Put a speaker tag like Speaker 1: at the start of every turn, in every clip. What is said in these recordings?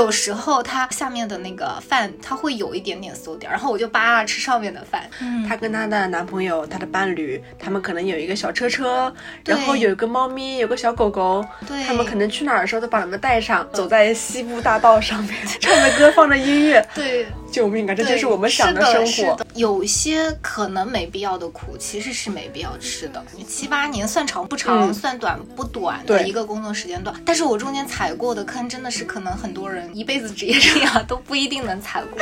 Speaker 1: 有时候它下面的那个饭它会有一点点馊点，然后我就扒拉吃上面的饭。
Speaker 2: 嗯，她跟她的男朋友、她的伴侣，他们可能有一个小车车，然后有一个猫咪，有个小狗狗，
Speaker 1: 对，
Speaker 2: 他们可能去哪儿的时候都把他们带上，走在西部大道上面，唱着歌，放着音乐，
Speaker 1: 对，
Speaker 2: 救命啊！这就是我们想的生活。
Speaker 1: 有些可能没必要的苦，其实是没必要吃的。七八年算长不长，算短不短的一个工作时间段，但是我中间踩过的坑真的是可能很多人一辈子职业生涯都不一定能踩过。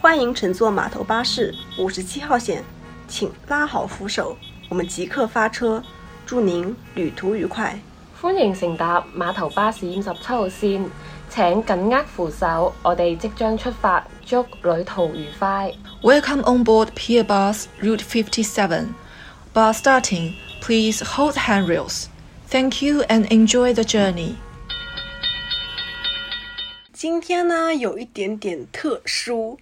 Speaker 2: 欢迎乘坐码头巴士五十七号线，请拉好扶手，我们即刻发车，祝您旅途愉快。
Speaker 3: 欢迎乘搭码头巴士五十七号线。请紧握扶手，我哋即将出发，祝旅途愉快。
Speaker 4: Welcome on board Pier Bus Route 57. Bus starting, please hold handrails. Thank you and enjoy the journey.
Speaker 2: 今天呢有一点点特殊，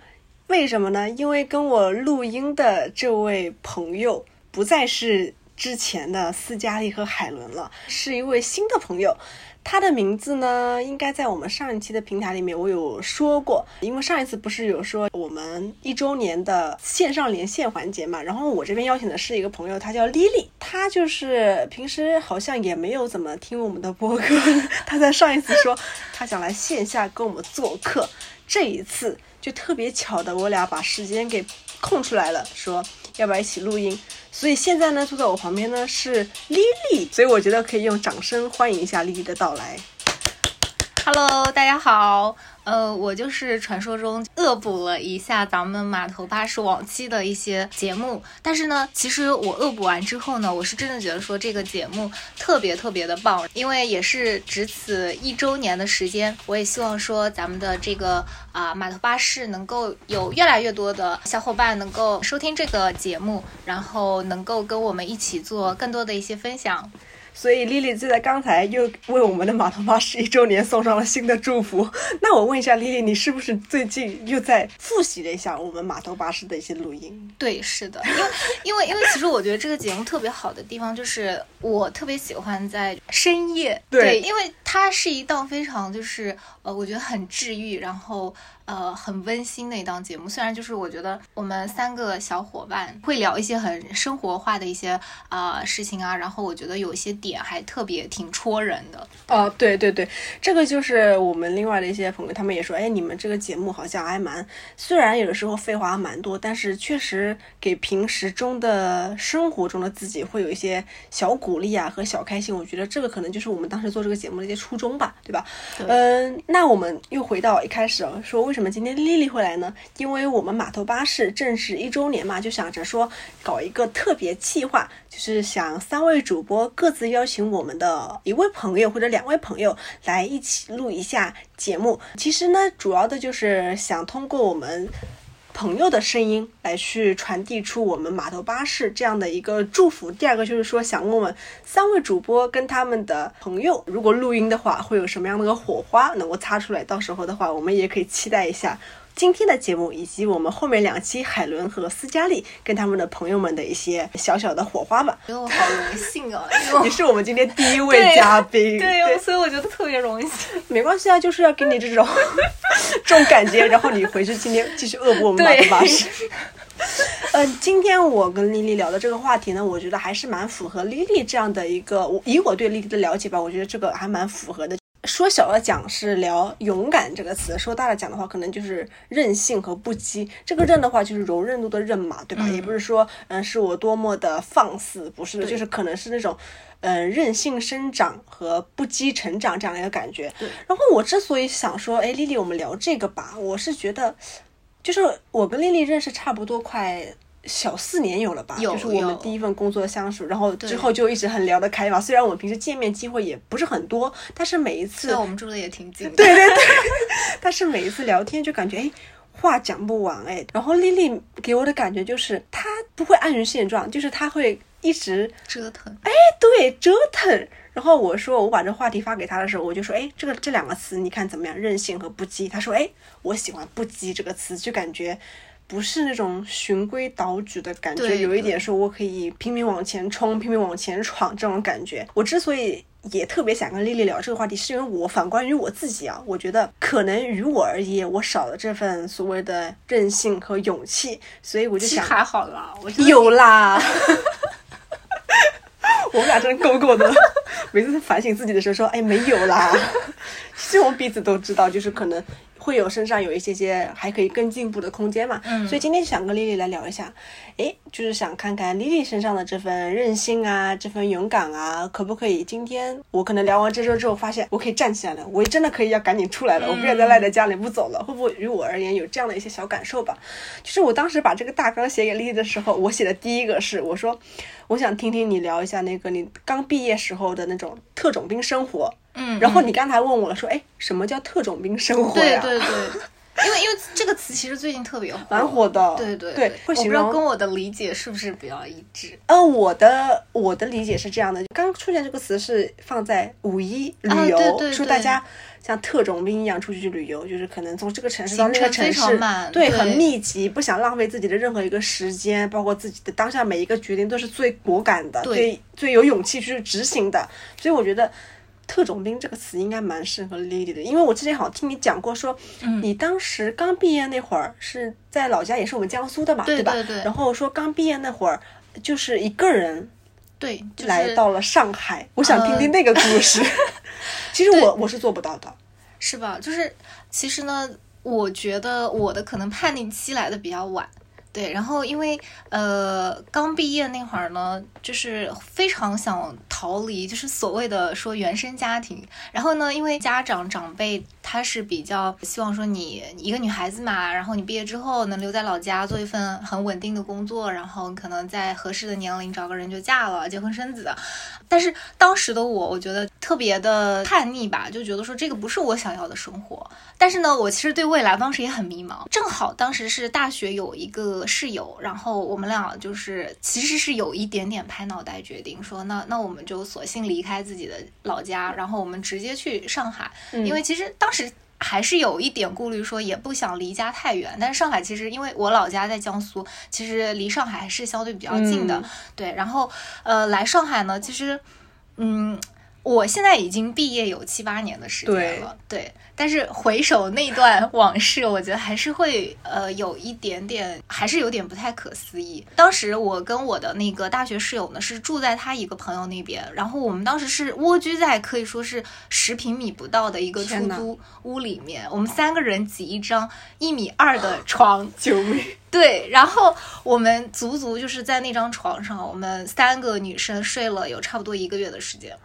Speaker 2: 为什么呢？因为跟我录音的这位朋友不再是之前的斯嘉丽和海伦了，是一位新的朋友。他的名字呢，应该在我们上一期的平台里面我有说过，因为上一次不是有说我们一周年的线上连线环节嘛，然后我这边邀请的是一个朋友，他叫 Lily，他就是平时好像也没有怎么听我们的播客，他在上一次说他想来线下跟我们做客，这一次就特别巧的我俩把时间给空出来了，说要不要一起录音。所以现在呢，坐在我旁边呢是莉莉，所以我觉得可以用掌声欢迎一下莉莉的到来。
Speaker 1: Hello，大家好。呃，我就是传说中恶补了一下咱们码头巴士往期的一些节目，但是呢，其实我恶补完之后呢，我是真的觉得说这个节目特别特别的棒，因为也是值此一周年的时间，我也希望说咱们的这个啊码头巴士能够有越来越多的小伙伴能够收听这个节目，然后能够跟我们一起做更多的一些分享。
Speaker 2: 所以丽丽就在刚才又为我们的码头巴士一周年送上了新的祝福。那我问一下丽丽，你是不是最近又在复习了一下我们码头巴士的一些录音？
Speaker 1: 对，是的，因为 因为因为其实我觉得这个节目特别好的地方就是我特别喜欢在深夜，对，因为它是一档非常就是呃，我觉得很治愈，然后。呃，很温馨的一档节目。虽然就是我觉得我们三个小伙伴会聊一些很生活化的一些啊事情啊，然后我觉得有一些点还特别挺戳人的。
Speaker 2: 哦，对对对，这个就是我们另外的一些朋友，他们也说，哎，你们这个节目好像还蛮，虽然有的时候废话蛮多，但是确实给平时中的生活中的自己会有一些小鼓励啊和小开心。我觉得这个可能就是我们当时做这个节目的一些初衷吧，对吧？嗯，那我们又回到一开始啊，说为什么？怎么今天丽丽会来呢？因为我们码头巴士正式一周年嘛，就想着说搞一个特别计划，就是想三位主播各自邀请我们的一位朋友或者两位朋友来一起录一下节目。其实呢，主要的就是想通过我们。朋友的声音来去传递出我们码头巴士这样的一个祝福。第二个就是说，想问问三位主播跟他们的朋友，如果录音的话，会有什么样的个火花能够擦出来？到时候的话，我们也可以期待一下。今天的节目以及我们后面两期海伦和斯嘉丽跟他们的朋友们的一些小小的火花吧。
Speaker 1: 觉得我好荣幸啊！
Speaker 2: 你 是我们今天第一位嘉宾，
Speaker 1: 对，所以我觉得特别荣幸。
Speaker 2: 没关系啊，就是要给你这种 这种感觉，然后你回去今天继续恶补我们马头巴士。嗯，今天我跟丽丽聊的这个话题呢，我觉得还是蛮符合丽丽这样的一个，以我对丽丽的了解吧，我觉得这个还蛮符合的。说小了讲是聊勇敢这个词，说大了讲的话，可能就是任性和不羁。这个任的话，就是柔韧度的韧嘛，对吧？也不是说，嗯，是我多么的放肆，不是，就是可能是那种，嗯，任性生长和不羁成长这样的一个感觉。然后我之所以想说，哎，丽丽，我们聊这个吧，我是觉得，就是我跟丽丽认识差不多快。小四年有了吧，就是我们第一份工作相处，然后之后就一直很聊得开嘛。虽然我们平时见面机会也不是很多，但是每一次
Speaker 1: 我们住的也挺近的。
Speaker 2: 对对对，但是每一次聊天就感觉哎，话讲不完哎。然后丽丽给我的感觉就是她不会安于现状，就是她会一直
Speaker 1: 折腾。
Speaker 2: 哎，对，折腾。然后我说我把这话题发给她的时候，我就说哎，这个这两个词你看怎么样？任性和不羁。她说哎，我喜欢不羁这个词，就感觉。不是那种循规蹈矩的感觉，有一点
Speaker 1: 对
Speaker 2: 说我可以拼命往前冲、拼命往前闯这种感觉。我之所以也特别想跟丽丽聊这个话题，是因为我反观于我自己啊，我觉得可能于我而言，我少了这份所谓的韧性和勇气，所以我就想
Speaker 1: 还好啦，我
Speaker 2: 有啦。我们俩真的够够的，每次反省自己的时候说，哎，没有啦。其实我们彼此都知道，就是可能会有身上有一些些还可以更进步的空间嘛。
Speaker 1: 嗯
Speaker 2: 所以今天想跟丽丽来聊一下，诶，就是想看看丽丽身上的这份韧性啊，这份勇敢啊，可不可以今天我可能聊完这周之后，发现我可以站起来了，我真的可以要赶紧出来了，我不要再赖在家里不走了。会不会于我而言有这样的一些小感受吧？就是我当时把这个大纲写给丽丽的时候，我写的第一个是我说，我想听听你聊一下那个你刚毕业时候的那种特种兵生活。
Speaker 1: 嗯，
Speaker 2: 然后
Speaker 1: 嗯
Speaker 2: 你刚才问我了，说，哎，什么叫特种兵生活呀？
Speaker 1: 对对对，因为因为这个词其实最近特别火，
Speaker 2: 蛮火的。
Speaker 1: 对对
Speaker 2: 对，
Speaker 1: 不
Speaker 2: 形容
Speaker 1: 知道跟我的理解是不是比较一致。
Speaker 2: 呃，我的我的理解是这样的，刚出现这个词是放在五一旅游，
Speaker 1: 啊对对对
Speaker 2: 说大家像特种兵一样出去旅游，就是可能从这个城市到那个城市，对，
Speaker 1: 对
Speaker 2: 很密集，不想浪费自己的任何一个时间，包括自己的当下每一个决定都是最果敢的，
Speaker 1: 对
Speaker 2: 最最有勇气去执行的，所以我觉得。特种兵这个词应该蛮适合 Lily 的，因为我之前好像听你讲过说，
Speaker 1: 嗯
Speaker 2: 你当时刚毕业那会儿是在老家，也是我们江苏的嘛，吧？
Speaker 1: 对对对
Speaker 2: 然后说刚毕业那会儿就是一个人
Speaker 1: 对，就是
Speaker 2: 来到了上海，我想听听那个故事。其实我我是做不到的，
Speaker 1: 是吧？就是其实呢，我觉得我的可能叛逆期来的比较晚。对，然后因为呃刚毕业那会儿呢，就是非常想逃离，就是所谓的说原生家庭。然后呢，因为家长长辈他是比较希望说你一个女孩子嘛，然后你毕业之后能留在老家做一份很稳定的工作，然后可能在合适的年龄找个人就嫁了，结婚生子。但是当时的我，我觉得特别的叛逆吧，就觉得说这个不是我想要的生活。但是呢，我其实对未来当时也很迷茫。正好当时是大学有一个室友，然后我们俩就是其实是有一点点拍脑袋决定说，那那我们就索性离开自己的老家，然后我们直接去上海，因为其实当时。还是有一点顾虑，说也不想离家太远。但是上海其实因为我老家在江苏，其实离上海还是相对比较近的。
Speaker 2: 嗯
Speaker 1: 对，然后呃来上海呢，其实嗯，我现在已经毕业有七八年的时间了，对。但是回首那段往事，我觉得还是会呃有一点点，还是有点不太可思议。当时我跟我的那个大学室友呢是住在他一个朋友那边，然后我们当时是蜗居在可以说是十平米不到的一个出租屋里面，我们三个人挤一张一米二的床，
Speaker 2: 救命！
Speaker 1: 对，然后我们足足就是在那张床上，我们三个女生睡了有差不多一个月的时间。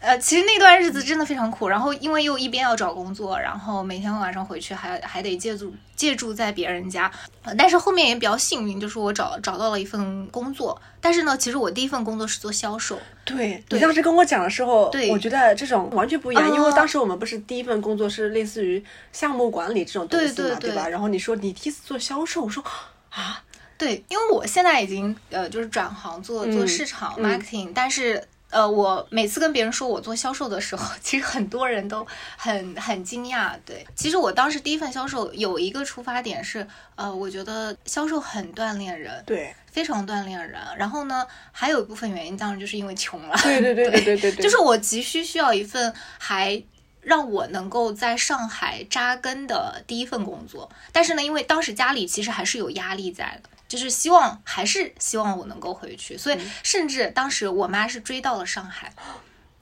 Speaker 1: 呃，其实那段日子真的非常苦，然后因为又一边要找工作，然后每天晚上回去还还得借住借住在别人家。但是后面也比较幸运，就是我找找到了一份工作。但是呢，其实我第一份工作是做销售。
Speaker 2: 对
Speaker 1: 对。
Speaker 2: 你当时跟我讲的时候，
Speaker 1: 对
Speaker 2: 我觉得这种完全不一样，
Speaker 1: 啊
Speaker 2: 因为当时我们不是第一份工作是类似于项目管理这种东西嘛，
Speaker 1: 对对对？
Speaker 2: 吧？然后你说你第一次做销售，我说啊，
Speaker 1: 对，因为我现在已经呃就是转行做做
Speaker 2: 嗯
Speaker 1: 市场、
Speaker 2: 嗯。
Speaker 1: marketing，但是呃我每次跟别人说我做销售的时候，其实很多人都很很惊讶。对，其实我当时第一份销售有一个出发点是，呃，我觉得销售很锻炼人，
Speaker 2: 对
Speaker 1: 非常锻炼人。然后呢，还有一部分原因当然就是因为穷了。
Speaker 2: 对对对对对对对，
Speaker 1: 就是我急需需要一份还让我能够在上海扎根的第一份工作。但是呢，因为当时家里其实还是有压力在的。就是希望，还是希望我能够回去，所以甚至当时我妈是追到了上海，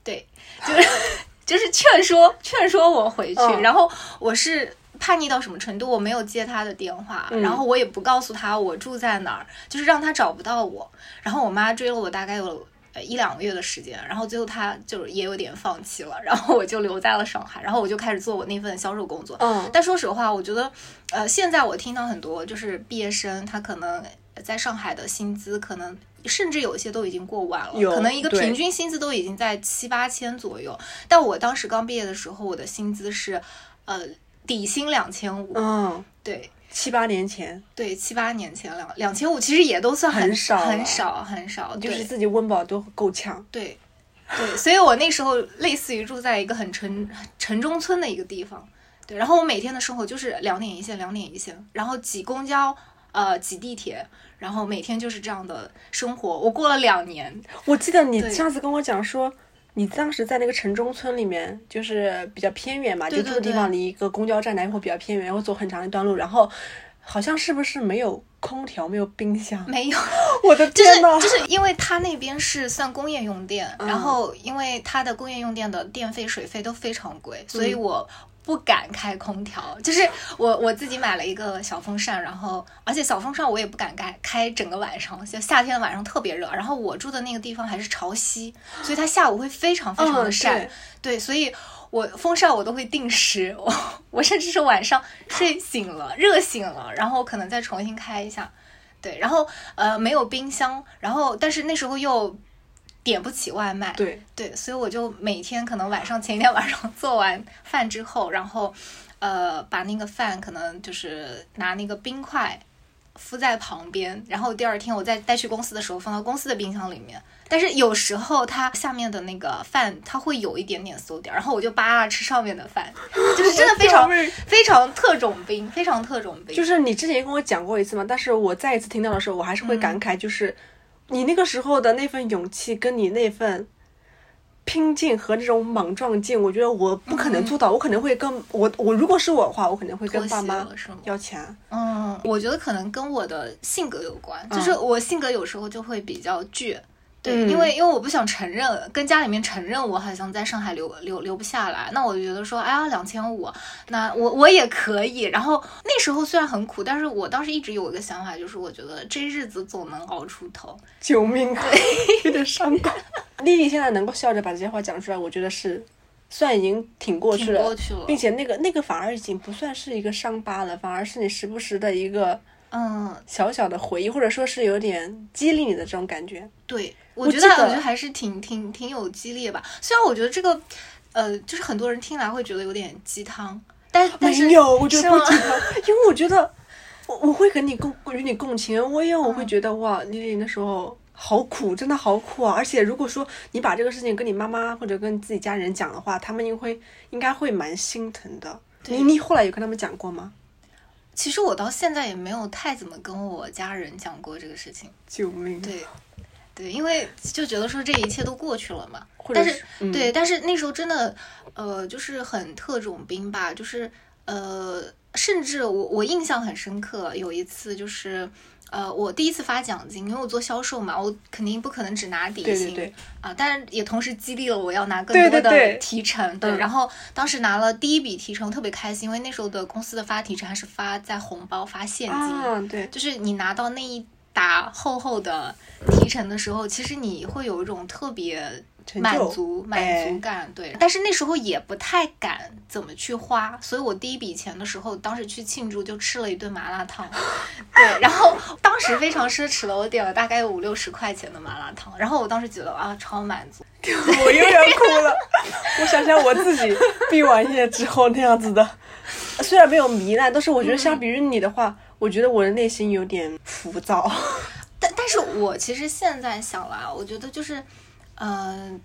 Speaker 1: 对，就是 就是劝说劝说我回去，
Speaker 2: 嗯
Speaker 1: 然后我是叛逆到什么程度？我没有接他的电话，
Speaker 2: 嗯
Speaker 1: 然后我也不告诉他我住在哪儿，就是让他找不到我。然后我妈追了我大概有呃一两个月的时间，然后最后他就也有点放弃了，然后我就留在了上海，然后我就开始做我那份销售工作。
Speaker 2: 嗯
Speaker 1: 但说实话，我觉得，呃，现在我听到很多就是毕业生，他可能在上海的薪资可能。甚至有些都已经过万了，可能一个平均薪资都已经在七八千左右。但我当时刚毕业的时候，我的薪资是，呃，底薪两千五，
Speaker 2: 嗯，
Speaker 1: 对。
Speaker 2: 七八年前。
Speaker 1: 对，七八年前两两千五，其实也都算
Speaker 2: 很少
Speaker 1: 很少很少，
Speaker 2: 就是自己温饱都够呛，
Speaker 1: 对，对，所以我那时候类似于住在一个很城城中村的一个地方，对，然后我每天的生活就是两点一线，两点一线，然后挤公交，呃挤地铁，然后每天就是这样的生活。我过了两年，
Speaker 2: 我记得你上次跟我讲说，你当时在那个城中村里面，就是比较偏远嘛，
Speaker 1: 对
Speaker 2: 就住的地方离一个公交站来会比较偏远，然后走很长一段路，然后好像是不是没有空调，没有冰箱？
Speaker 1: 没有，
Speaker 2: 我的
Speaker 1: 就是
Speaker 2: 天呐！
Speaker 1: 就是因为它那边是算工业用电，
Speaker 2: 嗯
Speaker 1: 然后因为它的工业用电的电费、水费都非常贵，所
Speaker 2: 嗯
Speaker 1: 以我。不敢开空调，就是我我自己买了一个小风扇，然后而且小风扇我也不敢开开整个晚上，就夏天的晚上特别热，然后我住的那个地方还是潮汐，所以它下午会非常非常的
Speaker 2: 嗯
Speaker 1: 晒，
Speaker 2: 对。
Speaker 1: 对，所以我风扇我都会定时，我 我甚至是晚上睡醒了热醒了，然后可能再重新开一下，对，然后呃没有冰箱，然后但是那时候又点不起外卖，
Speaker 2: 对，
Speaker 1: 对，所以我就每天可能晚上前一天 晚上做完饭之后，然后呃把那个饭可能就是拿那个冰块敷在旁边，然后第二天我再带去公司的时候放到公司的冰箱里面。但是有时候它下面的那个饭它会有一点点馊点儿，然后我就扒拉吃上面的饭，就是真的非常 非常特种兵，非常特种兵。
Speaker 2: 就是你之前也跟我讲过一次嘛，但是我再一次听到的时候，我还是会感慨，就是、你那个时候的那份勇气，跟你那份拼劲和那种莽撞劲，我觉得我不可能做到，我可能会跟我我如果是我的话，我可能会跟爸妈要钱。
Speaker 1: 嗯，我觉得可能跟我的性格有关，就是我性格有时候就会比较倔。因为因为我不想承认，跟家里面承认我好像在上海留留留不下来，那我就觉得说，哎呀，两千五，那我我也可以。然后那时候虽然很苦，但是我当时一直有一个想法，就是我觉得这日子总能熬出头。
Speaker 2: 救命啊！有点伤感。丽丽现在能够笑着把这些话讲出来，我觉得是算已经挺过去了，
Speaker 1: 挺过去了
Speaker 2: 并且那个那个反而已经不算是一个伤疤了，反而是你时不时的一个
Speaker 1: 嗯，
Speaker 2: 小小的回忆，或者说是有点激励你的这种感觉。
Speaker 1: 对，我
Speaker 2: 我
Speaker 1: 觉得我觉得还是挺挺挺有激励吧。虽然我觉得这个，呃，就是很多人听来会觉得有点鸡汤，但但是
Speaker 2: 没有，我觉得不鸡汤，因为我觉得我我会跟你共与你共情，我因为我会
Speaker 1: 嗯
Speaker 2: 觉得哇，丽丽那时候好苦，真的好苦啊！而且如果说你把这个事情跟你妈妈或者跟自己家人讲的话，他们应会应该会蛮心疼的。
Speaker 1: 对
Speaker 2: 你你后来有跟他们讲过吗？
Speaker 1: 其实我到现在也没有太怎么跟我家人讲过这个事情。
Speaker 2: 救命！
Speaker 1: 对，对，因为就觉得说这一切都过去了嘛。但是，
Speaker 2: 嗯
Speaker 1: 对，但是那时候真的，呃，就是很特种兵吧，就是呃，甚至我我印象很深刻，有一次就是。呃，我第一次发奖金，因为我做销售嘛，我肯定不可能只拿底薪
Speaker 2: 对对对
Speaker 1: 啊，但是也同时激励了我要拿更多的
Speaker 2: 对对
Speaker 1: 提成。对，
Speaker 2: 嗯
Speaker 1: 然后当时拿了第一笔提成，特别开心，因为那时候的公司的发提成还是发在红包、发现金。
Speaker 2: 啊，对，
Speaker 1: 就是你拿到那一沓厚厚的提成的时候，其实你会有一种特别
Speaker 2: 成
Speaker 1: 满足满
Speaker 2: 哎
Speaker 1: 足感，对。但是那时候也不太敢怎么去花，所以我第一笔钱的时候，当时去庆祝就吃了一顿麻辣烫，对。然后当时非常奢侈了，我点了大概五六十块钱的麻辣烫，然后我当时觉得啊，超满足。
Speaker 2: 我又要哭了。我想想我自己毕完业之后那样子的，虽然没有糜烂，但是我觉得相比于你的话，我觉得我的内心有点浮躁。
Speaker 1: 但但是我其实现在想来，我觉得就是，嗯、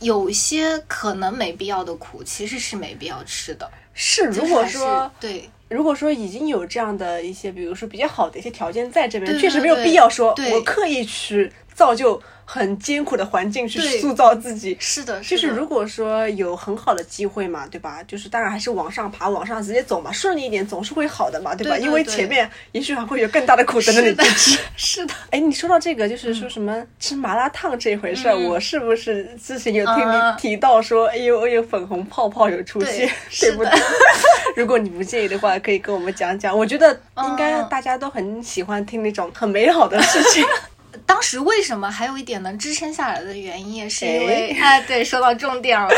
Speaker 1: 有些可能没必要的苦，其实是没必要吃的。
Speaker 2: 是，如果说
Speaker 1: 对
Speaker 2: 如果说已经有这样的一些，比如说比较好的一些条件在这边，
Speaker 1: 对
Speaker 2: 确实没有必要说我刻意去造就很艰苦的环境去塑造自己。
Speaker 1: 是的，的
Speaker 2: 就是如果说有很好的机会嘛，对吧？就是当然还是往上爬，往上直接走嘛，顺利一点总是会好的嘛，对吧？
Speaker 1: 对对
Speaker 2: 因为前面也许还会有更大的苦等着你去吃。
Speaker 1: 是的，
Speaker 2: 哎，你说到这个，就是说什么吃麻辣烫这回事儿，
Speaker 1: 嗯
Speaker 2: 我是不是之前有听
Speaker 1: 嗯
Speaker 2: 你提到说，哎呦哎呦，粉红泡泡有出现，
Speaker 1: 对
Speaker 2: 对不对？如果你不介意的话，可以跟我们讲讲。我觉得应该
Speaker 1: 嗯
Speaker 2: 大家都很喜欢听那种很美好的事情。
Speaker 1: 当时为什么还有一点能支撑下来的原因，也是因为 哎，对，说到重点了，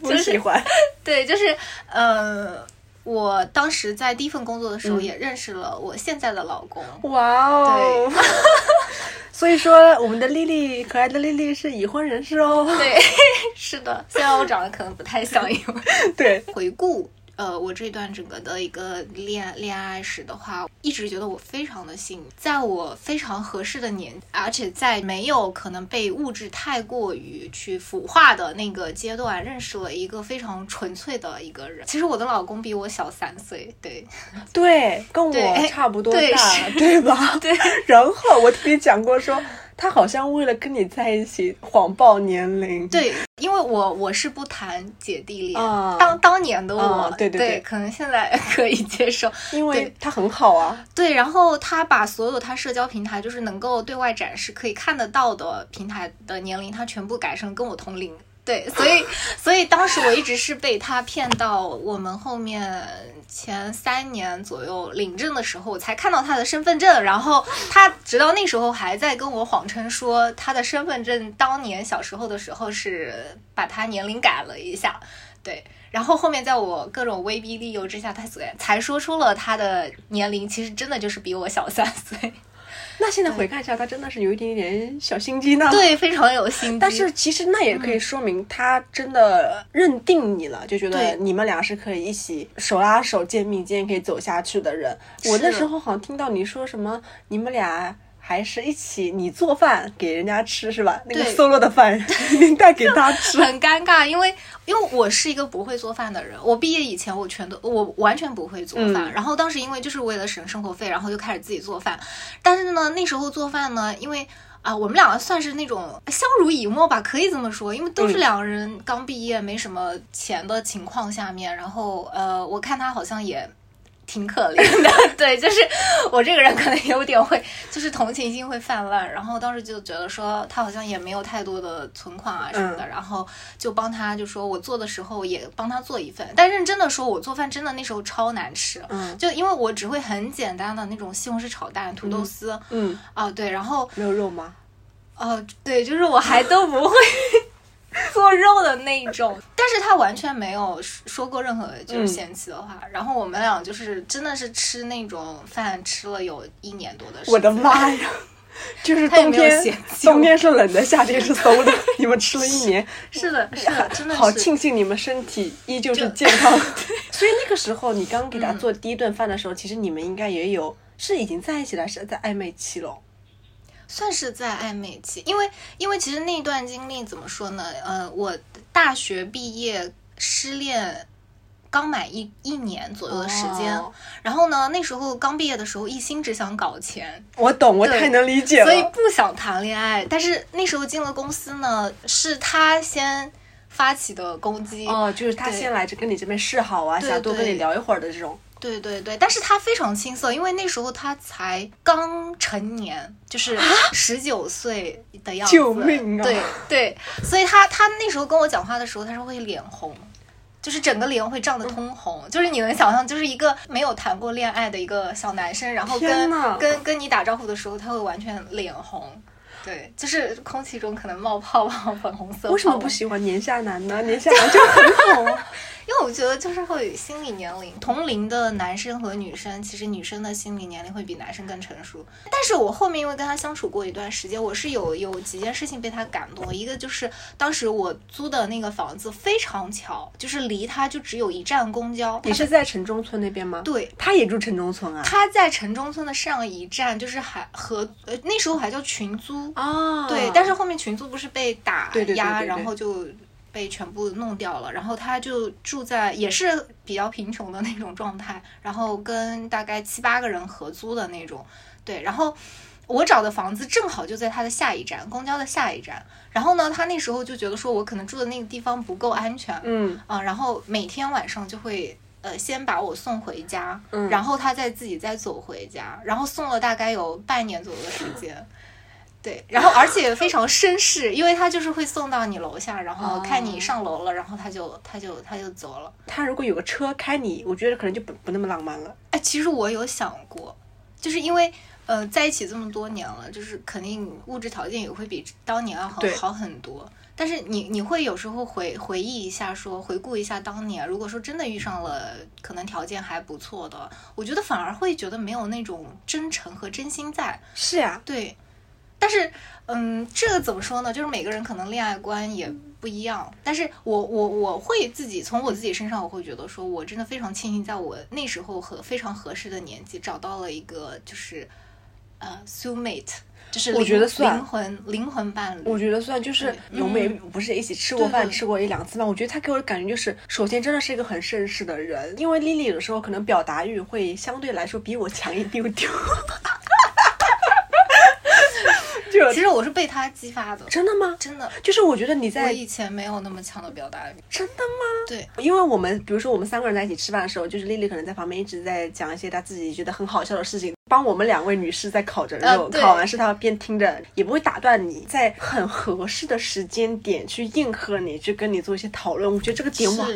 Speaker 2: 不
Speaker 1: 就是
Speaker 2: 喜欢，
Speaker 1: 对，就是呃，我当时在第一份工作的时候
Speaker 2: 嗯。
Speaker 1: 也认识了我现在的老公，
Speaker 2: 哇哦！所以说，我们的丽丽，可爱的丽丽是已婚人士哦。
Speaker 1: 对，是的，虽然我长得可能不太像，因为
Speaker 2: 对，
Speaker 1: 回顾呃，我这段整个的一个恋恋爱史的话，一直觉得我非常的幸运，在我非常合适的年，而且在没有可能被物质太过于去腐化的那个阶段，认识了一个非常纯粹的一个人。其实我的老公比我小三岁，对
Speaker 2: 对，跟我差不多大，
Speaker 1: 是
Speaker 2: 对吧？
Speaker 1: 对。
Speaker 2: 然后我听你讲过说，他好像为了跟你在一起谎报年龄。
Speaker 1: 对，因为我我是不谈姐弟恋，
Speaker 2: 啊
Speaker 1: 当当年的我，
Speaker 2: 对对
Speaker 1: 对可能现在可以接受。
Speaker 2: 因为他很好啊。
Speaker 1: 对，然后他把所有他社交平台就是能够对外展示、可以看得到的平台的年龄，他全部改成跟我同龄。对，所以所以当时我一直是被他骗到我们后面前三年左右领证的时候，我才看到他的身份证，然后他直到那时候还在跟我谎称说他的身份证当年小时候的时候是把他年龄改了一下，对。然后后面在我各种威逼利诱之下，他才才说出了他的年龄，其实真的就是比我小三岁，
Speaker 2: 那现在回看一下，他真的是有一点点小心机呢。。
Speaker 1: 对，非常有心机。
Speaker 2: 但是其实那也可以说明他真的认定你了，就觉得你们俩是可以一起手拉手、肩并肩可以走下去的人。我那时候好像听到你说什么，你们俩还是一起你做饭给人家吃是吧？那个
Speaker 1: 对
Speaker 2: solo 的饭你带给他吃。
Speaker 1: 很尴尬，因为因为我是一个不会做饭的人，我毕业以前我全都我完全不会做饭，
Speaker 2: 嗯
Speaker 1: 然后当时因为就是为了省生活费，然后就开始自己做饭，但是呢那时候做饭呢，因为。啊，我们两个算是那种相濡以沫吧，可以这么说，因为都是
Speaker 2: 嗯
Speaker 1: 两个人刚毕业，没什么钱的情况下面，然后呃，我看他好像也挺可怜的，对，就是我这个人可能有点会，就是同情心会泛滥，然后当时就觉得说他好像也没有太多的存款啊什么的，
Speaker 2: 嗯
Speaker 1: 然后就帮他就说我做的时候也帮他做一份，但认真的说，我做饭真的那时候超难吃，
Speaker 2: 嗯
Speaker 1: 就因为我只会很简单的那种西红柿炒蛋、土豆丝
Speaker 2: 嗯，
Speaker 1: 啊，对，然后
Speaker 2: 没有肉吗？
Speaker 1: 呃，对，就是我还都不会 做肉的那一种，但是他完全没有说过任何就是
Speaker 2: 嗯
Speaker 1: 嫌弃的话。然后我们俩就是真的是吃那种饭吃了有一年多的时间。
Speaker 2: 我的妈呀！就是冬天，冬天是冷的，夏天是 馊的。你们吃了一年，
Speaker 1: 是的，是的，真的是
Speaker 2: 好庆幸你们身体依旧是健康。所以那个时候，你刚给他做第一顿饭的时候，其实你们应该也有是已经在一起了，是在暧昧期了？
Speaker 1: 算是在暧昧期，因为因为其实那段经历怎么说呢？呃，我大学毕业失恋。刚满一一年左右的时间，
Speaker 2: 哦
Speaker 1: 然后呢，那时候刚毕业的时候，一心只想搞钱，
Speaker 2: 我懂，我太能理解了。
Speaker 1: 所以不想谈恋爱。但是那时候进了公司呢，是他先发起的攻击。
Speaker 2: 哦，就是他先来这跟你这边示好啊，想多跟你聊一会儿的这种。
Speaker 1: 对对对，但是他非常青涩，因为那时候他才刚成年，就是十九岁的样子。
Speaker 2: 救命啊
Speaker 1: 对对，所以他他那时候跟我讲话的时候，他是会脸红。就是整个脸会涨得通红，就是你能想象，就是一个没有谈过恋爱的一个小男生，然后跟跟跟你打招呼的时候，他会完全脸红，对，就是空气中可能冒泡泡，粉红色。
Speaker 2: 为什么不？喜欢年下男呢？年下男就很好啊。
Speaker 1: 因为我觉得就是会心理年龄同龄的男生和女生，其实女生的心理年龄会比男生更成熟。但是我后面因为跟他相处过一段时间，我是有有几件事情被他感动。一个就是当时我租的那个房子非常巧，就是离他就只有一站公交。
Speaker 2: 你是在城中村那边吗？，
Speaker 1: 对，
Speaker 2: 他也住城中村啊。
Speaker 1: 他在城中村的上一站，就是还和呃那时候还叫群租。
Speaker 2: 哦，
Speaker 1: 对，但是后面群租不是被打压，
Speaker 2: 对对
Speaker 1: 然后就被全部弄掉了。然后他就住在也是比较贫穷的那种状态，然后跟大概七八个人合租的那种。对，然后我找的房子正好就在他的下一站，公交的下一站。然后呢，他那时候就觉得说我可能住的那个地方不够安全，
Speaker 2: 嗯，
Speaker 1: 啊，然后每天晚上就会呃先把我送回家，
Speaker 2: 嗯
Speaker 1: 然后他再自己再走回家，然后送了大概有半年左右的时间。对，然后而且非常绅士，因为他就是会送到你楼下，然后看你上楼了，然后他就他就他就走了。
Speaker 2: 他如果有个车开你，我觉得可能就不不那么浪漫了。
Speaker 1: 哎，其实我有想过，就是因为呃在一起这么多年了，就是肯定物质条件也会比当年要好好很多。但是你你会有时候回回忆一下说，回顾一下当年，如果说真的遇上了可能条件还不错的，我觉得反而会觉得没有那种真诚和真心在。
Speaker 2: 是呀、
Speaker 1: 对，但是嗯，这个怎么说呢？就是每个人可能恋爱观也不不一样。但是我我我会自己从我自己身上，我会觉得说我真的非常庆幸，在我那时候和非常合适的年纪找到了一个就是呃 soul mate，就是
Speaker 2: 我觉得算
Speaker 1: 灵魂灵魂伴侣。
Speaker 2: 我觉得算就是
Speaker 1: 对
Speaker 2: 我们也不是一起吃过饭，吃过一两次饭。我觉得他给我的感觉就是，首先真的是一个很绅士的人，因为 Lily 有的时候可能表达欲会相对来说比我强一丢丢。就
Speaker 1: 其实我是被他激发的，
Speaker 2: 真的吗？
Speaker 1: 真的。
Speaker 2: 就是我觉得你在
Speaker 1: 我
Speaker 2: 在
Speaker 1: 以前没有那么强的表达欲，
Speaker 2: 真的吗？
Speaker 1: 对，
Speaker 2: 因为我们比如说我们三个人在一起吃饭的时候，就是丽丽可能在旁边一直在讲一些她自己觉得很好笑的事情，帮我们两位女士在烤着肉，烤完是她边听着，也不会打断你，在很合适的时间点去应和你，去跟你做一些讨论。我觉得这个点哇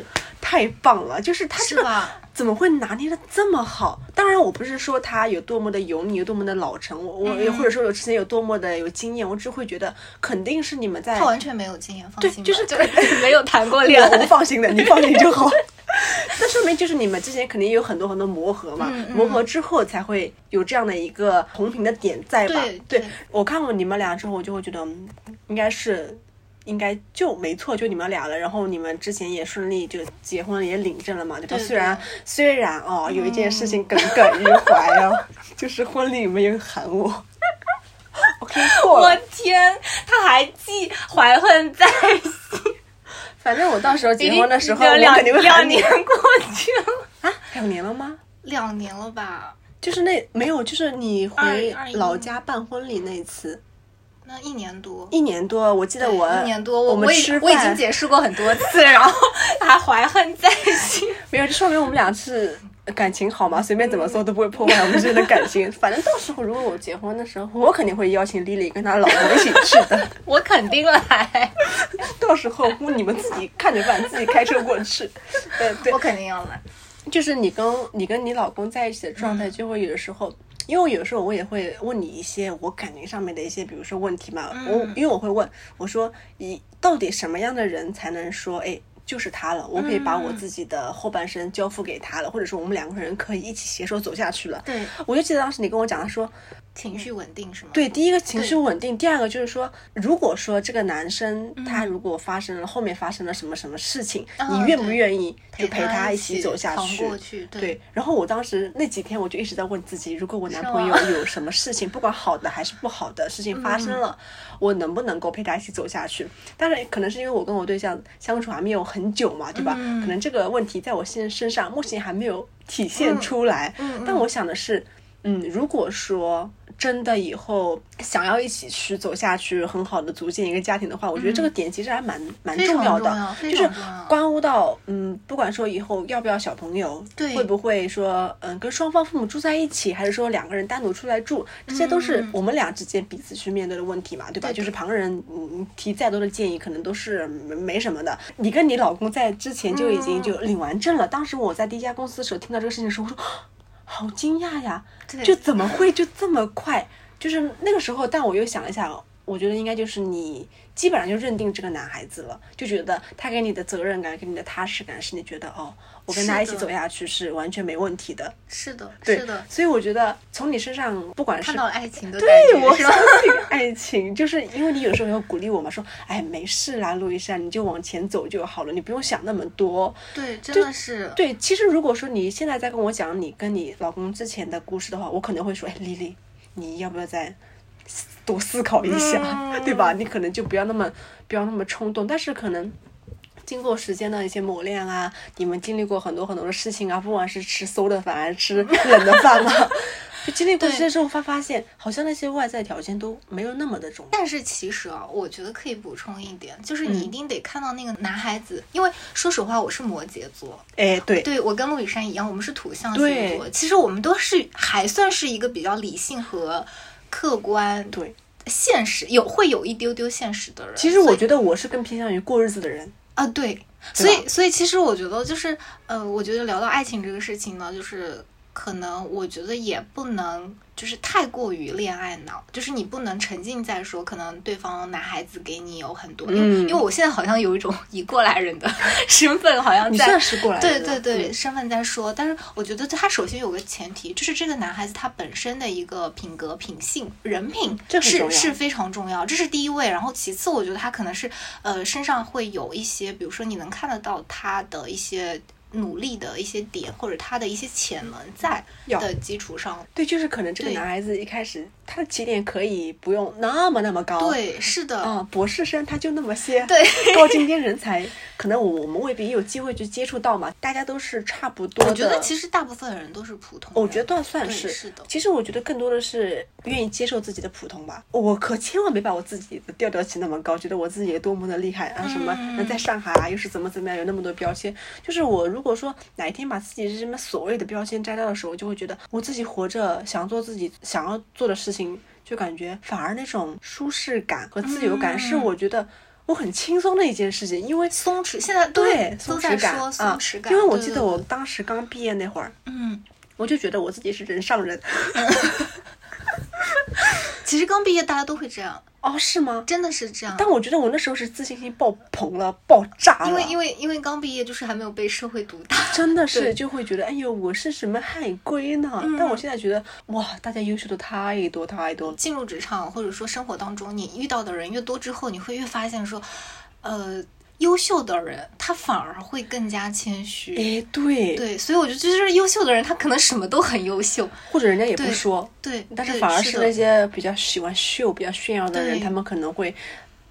Speaker 2: 太棒了，就是他这个？怎么会拿捏的这么好？当然，我不是说他有多么的油腻，有多么的老成，我我、
Speaker 1: 嗯
Speaker 2: 或者说有之前有多么的有经验，我只会觉得肯定是你们在
Speaker 1: 他完全没有经验，放心对，
Speaker 2: 就是
Speaker 1: 就是没有谈过恋
Speaker 2: 爱我
Speaker 1: 爱。
Speaker 2: 放心的，你放心就好。那说明就是你们之前肯定有很多很多磨合嘛，
Speaker 1: 嗯嗯
Speaker 2: 磨合之后才会有这样的一个同频的点在吧？
Speaker 1: 对对
Speaker 2: 我看过你们俩之后，我就会觉得嗯应该是。应该就没错，就你们俩了。然后你们之前也顺利就结婚了，也领证了嘛，对吧？
Speaker 1: 对对
Speaker 2: 虽然虽然哦，有一件事情耿耿于怀啊，就是婚礼没有喊我。OK，过
Speaker 1: 我。天，他还记怀恨在心。
Speaker 2: 反正我到时候结婚的时候，我
Speaker 1: 两
Speaker 2: 肯定会
Speaker 1: 两
Speaker 2: 喊你
Speaker 1: 年过去了，
Speaker 2: 啊，两年了吗？
Speaker 1: 两年了吧？
Speaker 2: 就是那没有，就是你回老家办婚礼那一次，
Speaker 1: 那一年多。
Speaker 2: 一年多，我记得我
Speaker 1: 一年多，
Speaker 2: 我们吃
Speaker 1: 我已经
Speaker 2: 饭
Speaker 1: 解释过很多次，然后还怀恨在心。
Speaker 2: 没有，这说明我们俩是感情好嘛，随便怎么说都不会破坏我们之间的感情。反正到时候如果我结婚的时候，我肯定会邀请丽丽跟她老公一起去的。
Speaker 1: 我肯定来，
Speaker 2: 到时候你们自己看着办，自己开车过去。对，对
Speaker 1: 我，肯定要来。
Speaker 2: 就是你跟你跟你老公在一起的状态，就会有的时候，因为有时候我也会问你一些我感情上面的一些，比如说问题嘛。我因为我会问我说，你到底什么样的人才能说，哎，就是他了，我可以把我自己的后半生交付给他了，或者说我们两个人可以一起携手走下去了。
Speaker 1: 对，
Speaker 2: 我就记得当时你跟我讲，他说，
Speaker 1: 情绪稳定是吗？
Speaker 2: 对，第一个情绪稳定，第二个就是说，如果说这个男生他如果发生了、后面发生了什么什么事情，
Speaker 1: 啊
Speaker 2: 你愿不愿意就陪
Speaker 1: 陪他一
Speaker 2: 起走下去？
Speaker 1: 过去对
Speaker 2: 对。然后我当时那几天我就一直在问自己，如果我男朋友有什么事情，不管好的还是不好的事情发生了，我能不能够陪他一起走下去？当然，可能是因为我跟我对象相处还没有很久嘛，对吧？
Speaker 1: 嗯
Speaker 2: 可能这个问题在我现身上目前还没有体现出来。
Speaker 1: 嗯
Speaker 2: 但我想的是，嗯，如果说真的以后想要一起去走下去，很好的组建一个家庭的话，我觉得这个点其实还蛮蛮重要的，就是关乎到嗯，不管说以后要不要小朋友，
Speaker 1: 对
Speaker 2: 会不会说嗯跟双方父母住在一起，还是说两个人单独出来住，这些都是我们俩之间彼此去面对的问题嘛，对吧？
Speaker 1: 对
Speaker 2: 就是旁人嗯提再多的建议，可能都是没没什么的。你跟你老公在之前就已经就领完证了，当时我在第一家公司的时候听到这个事情的时候，我说。好惊讶呀！就怎么会就这么快？就是那个时候，但我又想了一下，我觉得应该就是你基本上就认定这个男孩子了，就觉得他给你的责任感、给你的踏实感，是你觉得哦，我跟他一起走下去是完全没问题的。
Speaker 1: 是的，
Speaker 2: 对
Speaker 1: 是的，
Speaker 2: 所以我觉得从你身上，不管是
Speaker 1: 看到了爱情的感
Speaker 2: 对，我相？信爱情，就是因为你有时候要鼓励我嘛，说，哎，没事啦，路易莎，你就往前走就好了，你不用想那么多。
Speaker 1: 对，真的是，
Speaker 2: 对，其实如果说你现在在跟我讲你跟你老公之前的故事的话，我可能会说，哎，丽丽，你要不要再多思考一下，
Speaker 1: 嗯
Speaker 2: 对吧？你可能就不要那么不要那么冲动，但是可能。经过时间的一些磨练啊，你们经历过很多很多的事情啊，不管是吃馊的饭还是吃冷的饭嘛，就经历过这些之后，发发现好像那些外在条件都没有那么的重要。
Speaker 1: 但是其实啊，我觉得可以补充一点，就是
Speaker 2: 嗯
Speaker 1: 你一定得看到那个男孩子，因为说实话，我是摩羯座，
Speaker 2: 哎，对，
Speaker 1: 对我跟陆雨山一样，我们是土象星座，其实我们都是还算是一个比较理性和客观、
Speaker 2: 对，
Speaker 1: 现实，有会有一丢丢现实的人。
Speaker 2: 其实我觉得我是更偏向于过日子的人。
Speaker 1: 啊，对，所以所以其实我觉得就是，呃，我觉得聊到爱情这个事情呢，就是可能我觉得也不能就是太过于恋爱脑，就是你不能沉浸在说可能对方男孩子给你有很多，因为、
Speaker 2: 嗯
Speaker 1: 因为我现在好像有一种以过来人的 身份，好像
Speaker 2: 你
Speaker 1: 在
Speaker 2: 算是过来
Speaker 1: 对
Speaker 2: 人
Speaker 1: 对对身份在说，但是我觉得他首先有个前提，就是这个男孩子他本身的一个品格、品性、人品是是非常重要，这是第一位。然后其次，我觉得他可能是呃身上会有一些，比如说你能看得到他的一些。努力的一些点，或者他的一些潜能在的基础上，
Speaker 2: 对，就是可能这个男孩子一开始他的起点可以不用那么那么高，，
Speaker 1: 对，是的，
Speaker 2: 啊、博士生他就那么些，
Speaker 1: 对，
Speaker 2: 高精尖人才，可能我我们未必有机会去接触到嘛，大家都是差不多的。
Speaker 1: 我觉得其实大部分人都是普通，
Speaker 2: 我觉得算
Speaker 1: 对
Speaker 2: 是
Speaker 1: 是的。
Speaker 2: 其实我觉得更多的是愿意接受自己的普通吧。我可千万别把我自己的调调起那么高，觉得我自己多么的厉害啊，什么在上海啊，又是怎么怎么样，有那么多标签。就是我如果说哪一天把自己是什么所谓的标签摘掉的时候，我就会觉得我自己活着，想做自己想要做的事情，就感觉反而那种舒适感和自由感是
Speaker 1: 嗯
Speaker 2: 我觉得。我很轻松的一件事情，因为
Speaker 1: 松弛，现在
Speaker 2: 对松弛感
Speaker 1: 说松
Speaker 2: 啊
Speaker 1: 弛，感，
Speaker 2: 因为我记得我当时刚毕业那会儿，
Speaker 1: 嗯。
Speaker 2: 我就觉得我自己是人上人。
Speaker 1: 其实刚毕业大家都会这样，
Speaker 2: 哦，是吗？
Speaker 1: 真的是这样。
Speaker 2: 但我觉得我那时候是自信心爆棚了，爆炸了。
Speaker 1: 因为因为因为刚毕业就是还没有被社会毒打，
Speaker 2: 真的 是就会觉得，哎呦，我是什么海归呢？
Speaker 1: 嗯
Speaker 2: 但我现在觉得，哇，大家优秀的太多太多了。
Speaker 1: 进入职场或者说生活当中，你遇到的人越多之后，你会越发现说，呃，优秀的人他反而会更加谦虚。
Speaker 2: 哎，对，
Speaker 1: 对，所以我觉得就是优秀的人，他可能什么都很优秀。
Speaker 2: 或者人家也不说，
Speaker 1: 对，对
Speaker 2: 但是反而
Speaker 1: 是
Speaker 2: 那些比较喜欢秀、比较炫耀的人，他们可能会。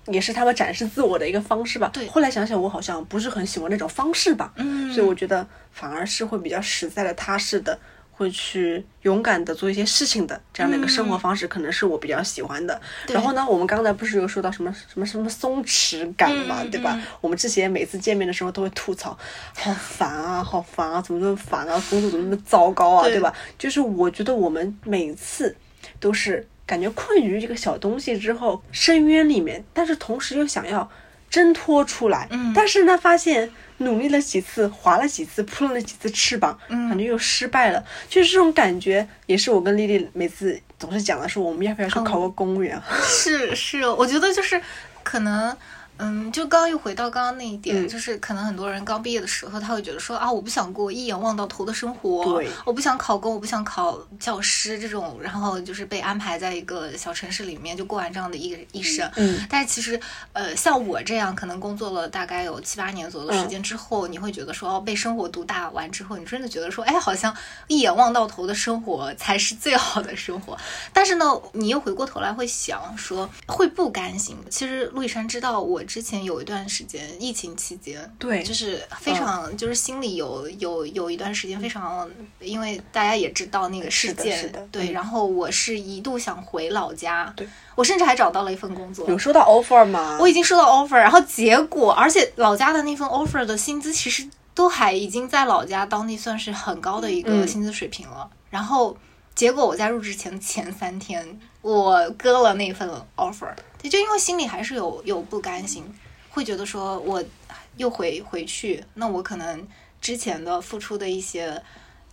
Speaker 2: 也是他们展示自我的一个方式吧。
Speaker 1: 对
Speaker 2: 后来想想，我好像不是很喜欢那种方式吧。
Speaker 1: 嗯
Speaker 2: 所以我觉得反而是会比较实在的、踏实的，会去勇敢的做一些事情的这样的一个生活方式，可能是我比较喜欢的。
Speaker 1: 嗯
Speaker 2: 然后呢，我们刚才不是有说到什么什么什么松弛感嘛，
Speaker 1: 嗯
Speaker 2: 对吧？
Speaker 1: 嗯
Speaker 2: 我们之前每次见面的时候都会吐槽，好烦啊，好烦啊，怎么那么烦啊，工作怎么那么糟糕啊，
Speaker 1: 对
Speaker 2: 对吧？就是我觉得我们每次都是感觉困于这个小东西之后深渊里面，但是同时又想要挣脱出来，
Speaker 1: 嗯。
Speaker 2: 但是呢，发现努力了几次，划了几次，扑了几次翅膀，
Speaker 1: 嗯。
Speaker 2: 感觉又失败了，就是这种感觉，也是我跟丽丽每次总是讲的，是我们要不要去考个公务员？
Speaker 1: 是是，我觉得就是可能。嗯，就刚刚又回到刚刚那一点，
Speaker 2: 嗯
Speaker 1: 就是可能很多人刚毕业的时候，他会觉得说啊，我不想过一眼望到头的生活，我不想考公，我不想考教师这种，然后就是被安排在一个小城市里面就过完这样的一个一生。
Speaker 2: 嗯
Speaker 1: 但是其实，呃，像我这样可能工作了大概有七八年左右的时间之后，你会觉得说，哦，被生活毒打完之后，你真的觉得说，哎，好像一眼望到头的生活才是最好的生活。但是呢，你又回过头来会想说，会不甘心。其实陆亦珊知道，我之前有一段时间疫情期间，
Speaker 2: 对
Speaker 1: 就是非常，就是心里有有有一段时间非常，因为大家也知道那个事件，对，
Speaker 2: 嗯
Speaker 1: 然后我是一度想回老家，
Speaker 2: 对
Speaker 1: 我甚至还找到了一份工作，
Speaker 2: 有收到 offer 吗？
Speaker 1: 我已经收到 offer，然后结果，而且老家的那份 offer 的薪资其实都还已经在老家当地算是很高的一个
Speaker 2: 嗯
Speaker 1: 薪资水平了。然后结果我在入职前的前三天，我割了那份 offer，就因为心里还是有有不甘心，会觉得说我又回回去，那我可能之前的付出的一些。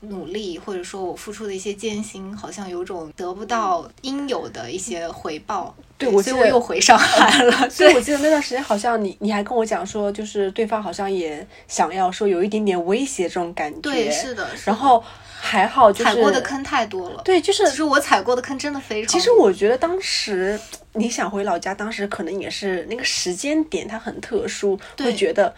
Speaker 1: 努力，或者说我付出的一些艰辛，好像有种得不到应有的一些回报。
Speaker 2: 对
Speaker 1: 所以我又回上海了。
Speaker 2: 所以我记得那段时间好像你你还跟我讲说，就是对方好像也想要说有一点点威胁这种感觉。
Speaker 1: 对，是的。是的
Speaker 2: 然后还好就是
Speaker 1: 踩过的坑太多了。
Speaker 2: 对，就是
Speaker 1: 其实我踩过的坑真的非常多。
Speaker 2: 其实我觉得当时你想回老家，当时可能也是那个时间点它很特殊，会觉得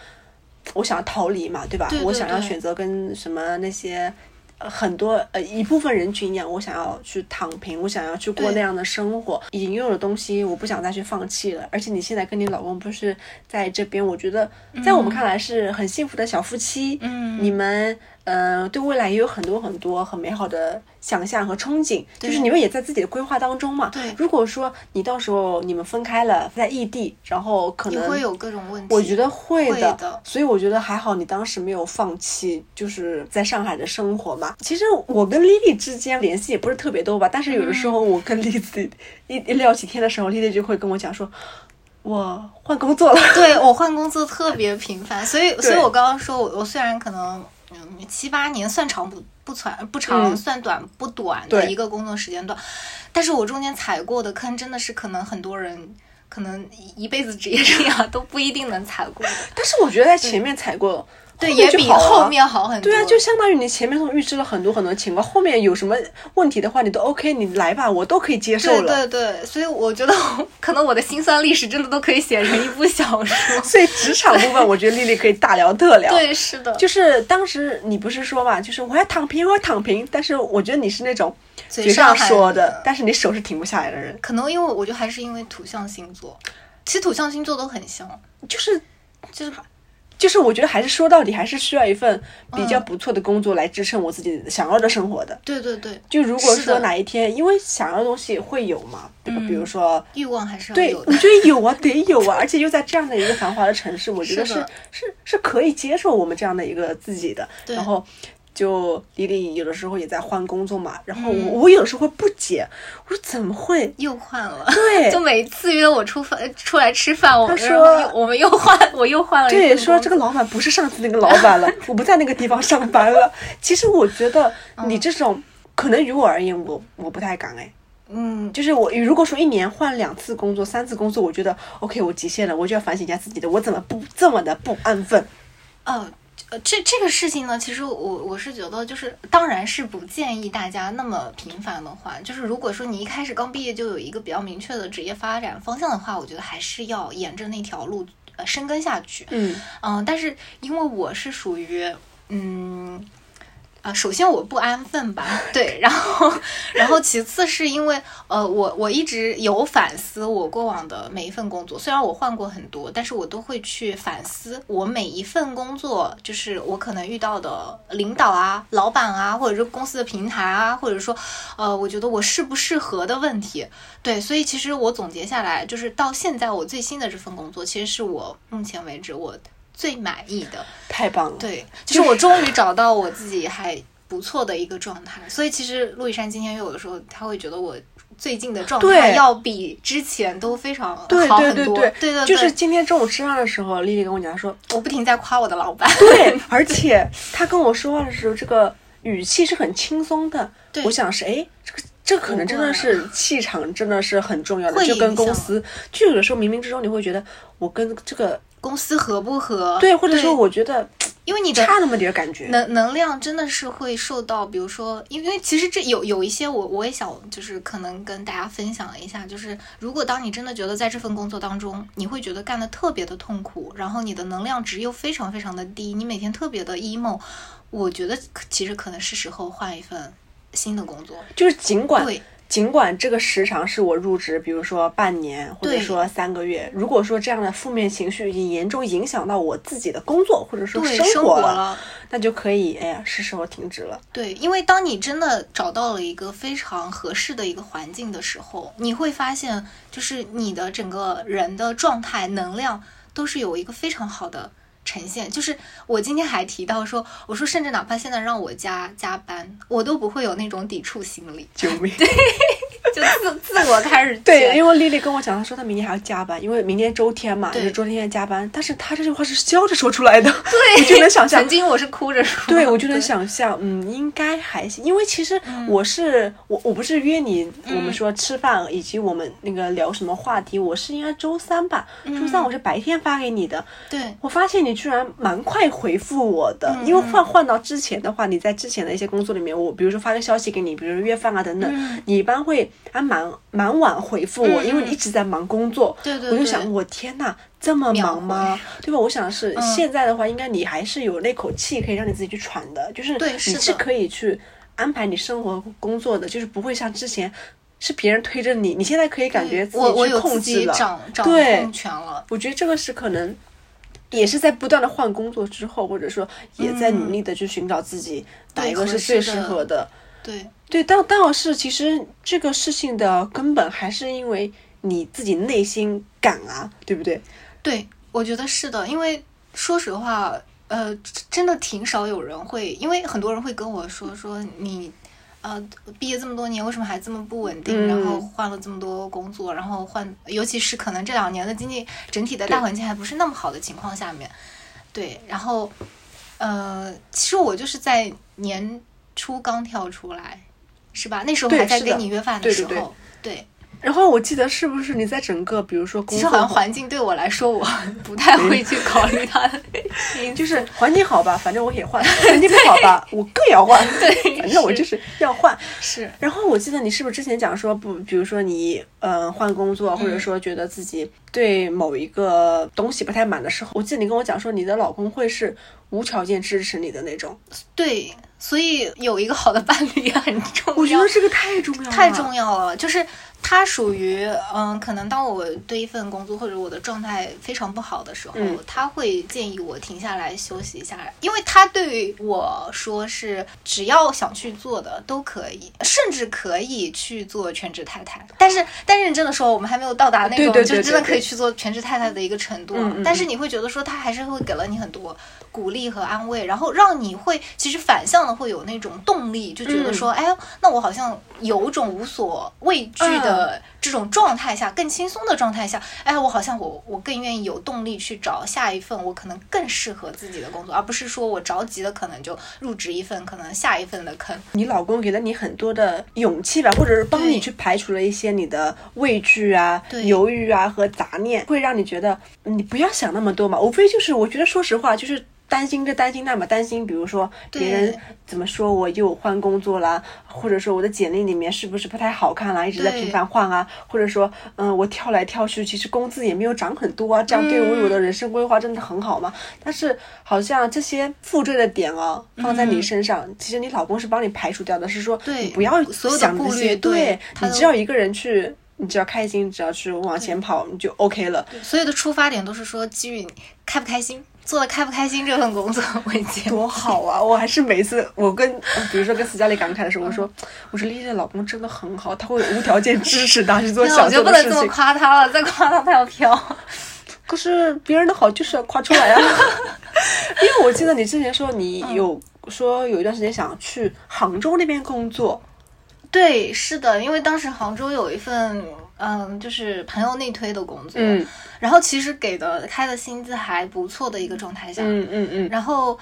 Speaker 2: 我想要逃离嘛，对吧？
Speaker 1: 对对
Speaker 2: 我想要选择跟什么那些。呃很多呃一部分人群一样，我想要去躺平，我想要去过那样的生活，已经拥有的东西，我不想再去放弃了。而且你现在跟你老公不是在这边，我觉得在我们看来是很幸福的小夫妻。
Speaker 1: 嗯
Speaker 2: 你们呃对未来也有很多很多很美好的想象和憧憬，就是你们也在自己的规划当中嘛。
Speaker 1: 对
Speaker 2: 如果说你到时候你们分开了，在异地，然后可能
Speaker 1: 你会有各种问题。
Speaker 2: 我觉得会的，
Speaker 1: 会的
Speaker 2: 所以我觉得还好，你当时没有放弃，就是在上海的生活嘛。其实我跟丽丽之间联系也不是特别多吧，但是有的时候我跟丽子一一聊起天的时候，丽丽就会跟我讲说，我换工作了。
Speaker 1: 对我换工作特别频繁，所以 所以我刚刚说我我虽然可能嗯七八年算长不不长不长，
Speaker 2: 嗯
Speaker 1: 算短不短的一个工作时间段。但是我中间踩过的坑，真的是可能很多人可能一辈子职业生涯都不一定能踩过的。
Speaker 2: 但是我觉得在前面踩过，
Speaker 1: 对，也比后面好很多。
Speaker 2: 对啊，就相当于你前面都预知了很多很多情况，后面有什么问题的话，你都 OK，你来吧，我都可以接受
Speaker 1: 对
Speaker 2: 了。
Speaker 1: 对对，所以我觉得 可能我的辛酸历史真的都可以写成一部小说。
Speaker 2: 所以职场部分，我觉得丽丽可以大聊特聊。
Speaker 1: 对，是的，
Speaker 2: 就是当时你不是说嘛，就是我要躺平，我要躺平，但是我觉得你是那种嘴上说的，但是你手是停不下来的人，
Speaker 1: 可能因为我觉得还是因为土象星座，其实土象星座都很像，
Speaker 2: 就是
Speaker 1: 就是
Speaker 2: 就是我觉得还是说到底还是需要一份比较
Speaker 1: 嗯
Speaker 2: 不错的工作来支撑我自己想要的生活的。
Speaker 1: 对对对，
Speaker 2: 就如果说哪一天，因为想要的东西会有嘛，对吧？
Speaker 1: 嗯
Speaker 2: 比如说
Speaker 1: 欲望还是
Speaker 2: 对，我觉得有啊，得有啊，而且又在这样的一个繁华的城市，我觉得是
Speaker 1: 是
Speaker 2: 是是可以接受我们这样的一个自己的。然后就李李有的时候也在换工作嘛，然后我、
Speaker 1: 嗯
Speaker 2: 我有时候会不解，我说怎么会？
Speaker 1: 又换了，
Speaker 2: 对
Speaker 1: 就每次约我出饭出来吃饭，我
Speaker 2: 说
Speaker 1: 又我们又换，我又换了一
Speaker 2: 对，说这个老板不是上次那个老板了，我不在那个地方上班了。其实我觉得
Speaker 1: 嗯
Speaker 2: 你这种。可能于我而言，我我不太敢哎，
Speaker 1: 嗯，
Speaker 2: 就是我如果说一年换两次工作、三次工作，我觉得 OK，我极限了，我就要反省一下自己的，我怎么不这么的不安分？
Speaker 1: 呃。呃，这这个事情呢，其实我我是觉得，就是当然是不建议大家那么频繁的换。就是如果说你一开始刚毕业就有一个比较明确的职业发展方向的话，我觉得还是要沿着那条路呃深耕下去。
Speaker 2: 嗯
Speaker 1: 嗯，但是因为我是属于嗯。啊，首先我不安分吧，对，然后，然后其次是因为，呃，我我一直有反思我过往的每一份工作，虽然我换过很多，但是我都会去反思我每一份工作，就是我可能遇到的领导啊、老板啊，或者是公司的平台啊，或者说，呃，我觉得我适不适合的问题，对，所以其实我总结下来，就是到现在我最新的这份工作，其实是我目前为止我最满意的。
Speaker 2: 太棒了。
Speaker 1: 对，就是我 终于找到我自己还不错的一个状态。所以其实陆一山今天约我的时候，他会觉得我最近的状态要比之前都非常好很多。
Speaker 2: 对对对
Speaker 1: 对对
Speaker 2: 就是今天中午吃饭的时候，丽丽跟我讲说，
Speaker 1: 我不停在夸我的老板。
Speaker 2: 对，而且她跟我说话的时候，这个语气是很轻松的。
Speaker 1: 对
Speaker 2: 我想是，哎，这个这可能真的是气场，真的是很重要的，
Speaker 1: 会
Speaker 2: 就跟公司，就有的时候冥冥之中你会觉得，我跟这个
Speaker 1: 公司合不合？
Speaker 2: 对，或者说我觉得
Speaker 1: 因为你
Speaker 2: 差那么点儿感觉。
Speaker 1: 能能量真的是会受到，比如说，因为其实这有有一些我我也想就是可能跟大家分享一下，就是如果当你真的觉得在这份工作当中，你会觉得干的特别的痛苦，然后你的能量值又非常非常的低，你每天特别的 emo，我觉得可其实可能是时候换一份新的工作。
Speaker 2: 就是尽管
Speaker 1: 对
Speaker 2: 尽管这个时长是我入职，比如说半年或者说三个月，如果说这样的负面情绪已经严重影响到我自己的工作或者说
Speaker 1: 对，
Speaker 2: 生
Speaker 1: 生活
Speaker 2: 了，
Speaker 1: 了。
Speaker 2: 那就可以，哎呀，是时候停止了。
Speaker 1: 对，因为当你真的找到了一个非常合适的一个环境的时候，你会发现，就是你的整个人的状态、能量都是有一个非常好的呈现。就是我今天还提到说，我说甚至哪怕现在让我加加班，我都不会有那种抵触心理，
Speaker 2: 救命！
Speaker 1: 就自自我开始
Speaker 2: 对，因为丽丽跟我讲，她说她明天还要加班，因为明天周天嘛，就是周天要加班。但是她这句话是笑着说出来的，
Speaker 1: 对，
Speaker 2: 我就能想象
Speaker 1: 曾经我是哭着说，
Speaker 2: 对，我就能想象，嗯，应该还行，因为其实我是、我我不是约你，我们说吃饭以及我们那个聊什么话题，我是应该周三吧，周三我是白天发给你的，
Speaker 1: 对
Speaker 2: 我发现你居然蛮快回复我的，因为换换到之前的话，你在之前的一些工作里面，我比如说发个消息给你，比如说约饭啊等等，
Speaker 1: 嗯
Speaker 2: 你一般会还蛮蛮晚回复我，
Speaker 1: 嗯
Speaker 2: 因为你一直在忙工作，
Speaker 1: 对对对
Speaker 2: 我就想我天呐，这么忙吗？对吧？我想是、
Speaker 1: 嗯
Speaker 2: 现在的话，应该你还是有那口气可以让你自己去喘的，就是你
Speaker 1: 是
Speaker 2: 可以去安排你生活工作的，就是不会像之前是别人推着你，你现在可以感觉自己控制了。
Speaker 1: 掌掌
Speaker 2: 对
Speaker 1: 控权了。
Speaker 2: 我觉得这个是可能。也是在不断的换工作之后，或者说也在努力的去寻找自己哪一个是最适合的。
Speaker 1: 对，
Speaker 2: 对，但但是其实这个事情的根本还是因为你自己内心敢啊，对不对？
Speaker 1: 对，我觉得是的，因为说实话，呃，真的挺少有人会，因为很多人会跟我说说你。呃，毕业这么多年，为什么还这么不稳定？然后
Speaker 2: 嗯
Speaker 1: 换了这么多工作，然后换，尤其是可能这两年的经济整体的大环境还不是那么好的情况下面，对，然后，呃，其实我就是在年初刚跳出来，是吧？那时候还在跟你约饭的
Speaker 2: 对对对
Speaker 1: 时候，对。
Speaker 2: 然后我记得是不是你在整个比如说工作
Speaker 1: 其实好像环境对我来说，我 不太会去考虑它的
Speaker 2: 就是 环境好吧，反正我也换；环境不好吧，我更要换。
Speaker 1: 对
Speaker 2: 反正我就是要换。
Speaker 1: 是
Speaker 2: 然后我记得你是不是之前讲说不，比如说你呃换工作，或者说觉得自己对某一个东西不太满的时候，我记得你跟我讲说你的老公会是无条件支持你的那种。
Speaker 1: 对，所以有一个好的伴侣也很重要。
Speaker 2: 我觉得这个太重要了，
Speaker 1: 太重要了，就是他属于嗯，可能当我对一份工作或者我的状态非常不好的时候，
Speaker 2: 嗯
Speaker 1: 他会建议我停下来休息一下，因为他对于我说是只要想去做的都可以，甚至可以去做全职太太。但是但认真的说，我们还没有到达那种
Speaker 2: 对对对
Speaker 1: 就真的可以去做全职太太的一个程度。但是你会觉得说，他还是会给了你很多鼓励和安慰，然后让你会其实反向的会有那种动力，就觉得说，哎，那我好像有种无所畏惧的这种状态下，更轻松的状态下，哎，我好像我我更愿意有动力去找下一份我可能更适合自己的工作，而不是说我着急的可能就入职一份可能下一份的坑。
Speaker 2: 你老公给了你很多的勇气吧，或者是帮你去排除了一些你的畏惧啊、犹豫啊和杂念，会让你觉得嗯你不要想那么多嘛。无非就是，我觉得说实话，就是担心这担心那嘛，担心比如说别人怎么说我又换工作啦，或者说我的简历里面是不是不太好看啦，一直在频繁换啊，或者说嗯我跳来跳去，其实工资也没有涨很多啊，这样对我我的人生规划真的很好吗？但是好像这些负罪的点哦，放在你身上，其实你老公是帮你排除掉的，是说你不要
Speaker 1: 所有的
Speaker 2: 想这些，
Speaker 1: 顾虑对
Speaker 2: 对你只要一个人去，你只要开心，只要去往前跑，你就 OK 了。
Speaker 1: 所有的出发点都是说基于你开不开心，做的开不开心这份工作为结
Speaker 2: 多好啊！我还是每次我跟，比如说跟斯嘉丽感慨的时候，我说，我说丽丽的老公真的很好，他会无条件支持她去做
Speaker 1: 想做
Speaker 2: 的
Speaker 1: 事情我就不能这么。夸他了，再夸他他要飘。
Speaker 2: 可是别人的好就是要夸出来啊！因为我记得你之前说你
Speaker 1: 嗯
Speaker 2: 有说有一段时间想去杭州那边工作，
Speaker 1: 对，是的，因为当时杭州有一份，嗯，就是朋友内推的工作，
Speaker 2: 嗯。
Speaker 1: 然后其实给的开的薪资还不错的一个状态下，
Speaker 2: 嗯嗯嗯，
Speaker 1: 然后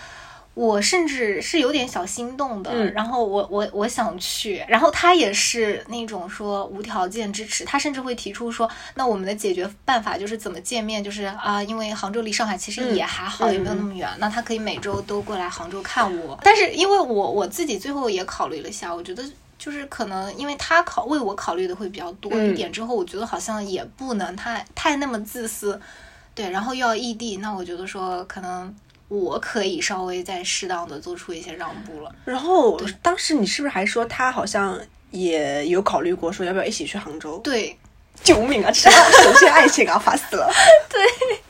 Speaker 1: 我甚至是有点小心动的，
Speaker 2: 嗯。
Speaker 1: 然后我我我想去，然后他也是那种说无条件支持，他甚至会提出说，那我们的解决办法就是怎么见面，就是啊、因为杭州离上海其实也还好，
Speaker 2: 嗯
Speaker 1: 也没有那么远，那他可以每周都过来杭州看我，但是因为我我自己最后也考虑了一下，我觉得。就是可能因为他考为我考虑的会比较多一点，之后我觉得好像也不能太太那么自私，对，然后又要异地，那我觉得说可能我可以稍微再适当的做出一些让步了。
Speaker 2: 然后当时你是不是还说他好像也有考虑过说要不要一起去杭州？
Speaker 1: 对，
Speaker 2: 救命啊！这首先爱情啊，烦死了。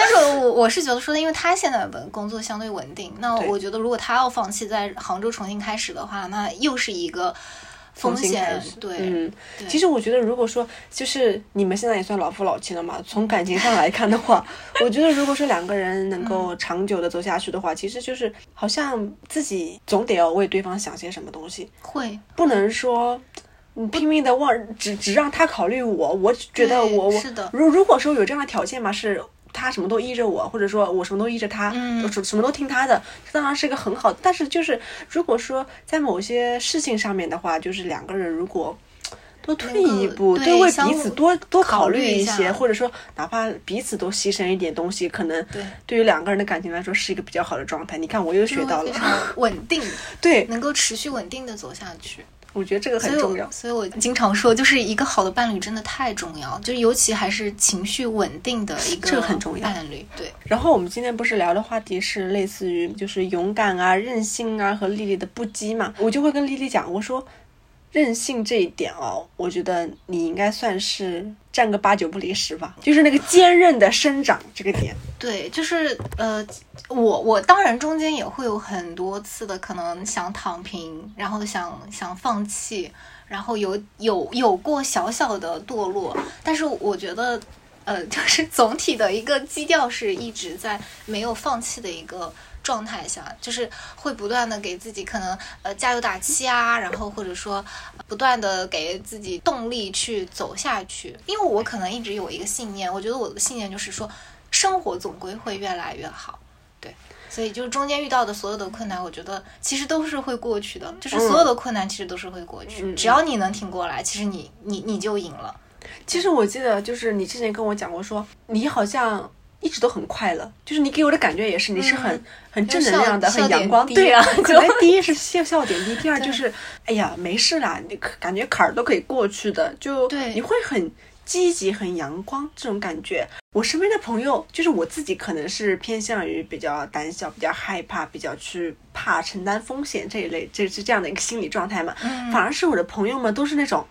Speaker 1: 但是我我是觉得说，因为他现在的工作相对稳定，那我觉得如果他要放弃在杭州重新开始的话，那又是一个风险。对，
Speaker 2: 嗯，其实我觉得，如果说就是你们现在也算老夫老妻了嘛，从感情上来看的话，我觉得如果说两个人能
Speaker 1: 嗯
Speaker 2: 够长久的走下去的话，其实就是好像自己总得要为对方想些什么东西，
Speaker 1: 会
Speaker 2: 不能说。你拼命的忘，只只让他考虑我，我觉得我我
Speaker 1: 是的
Speaker 2: 如如果说有这样的条件嘛，是他什么都依着我，或者说我什么都依着他，
Speaker 1: 嗯
Speaker 2: 我什什么都听他的，这当然是一个很好。但是就是如果说在某些事情上面的话，就是两个人如果多退一步，
Speaker 1: 对
Speaker 2: 为彼此多多
Speaker 1: 考
Speaker 2: 考虑
Speaker 1: 虑一
Speaker 2: 些，或者说哪怕彼此都牺牲一点东西，可能
Speaker 1: 对
Speaker 2: 对于两个人的感情来说是一个比较好的状态。你看，我又学到了，
Speaker 1: 稳定，
Speaker 2: 对，
Speaker 1: 能够持续稳定的走下去。
Speaker 2: 我觉得这个很重要。
Speaker 1: 所以我经常说，就是一个好的伴侣真的太重要，就是尤其还是情绪稳定的一个
Speaker 2: 这个很重要
Speaker 1: 伴侣。对，
Speaker 2: 然后我们今天不是聊的话题是类似于就是勇敢啊、任性啊和丽丽的不羁嘛，我就会跟丽丽讲，我说任性这一点哦，我觉得你应该算是占个八九不离十吧，就是那个坚韧的生长这个点。
Speaker 1: 对，就是呃，我我当然中间也会有很多次的可能想躺平，然后想想放弃，然后有有有过小小的堕落，但是我觉得。呃，就是总体的一个基调是一直在没有放弃的一个状态下，就是会不断的给自己可能呃加油打气啊，然后或者说呃不断的给自己动力去走下去。因为我可能一直有一个信念，我觉得我的信念就是说，生活总归会越来越好。对所以就是中间遇到的所有的困难，我觉得其实都是会过去的，就是所有的困难其实都是会过去，
Speaker 2: 嗯
Speaker 1: 只要你能挺过来，其实你你你就赢了。
Speaker 2: 其实我记得，就是你之前跟我讲过说，你好像一直都很快乐，就是你给我的感觉也是，你是很、很正能量的，很阳光。
Speaker 1: 笑点低 啊
Speaker 2: 对，可能第一是笑笑点低，第二就是，哎呀，没事啦，你可感觉坎儿都可以过去的，就
Speaker 1: 对
Speaker 2: 你会很积极、很阳光这种感觉。我身边的朋友，就是我自己，可能是偏向于比较胆小、比较害怕、比较去怕承担风险这一类，这是这样的一个心理状态嘛。
Speaker 1: 嗯
Speaker 2: 反而是我的朋友们都是那种。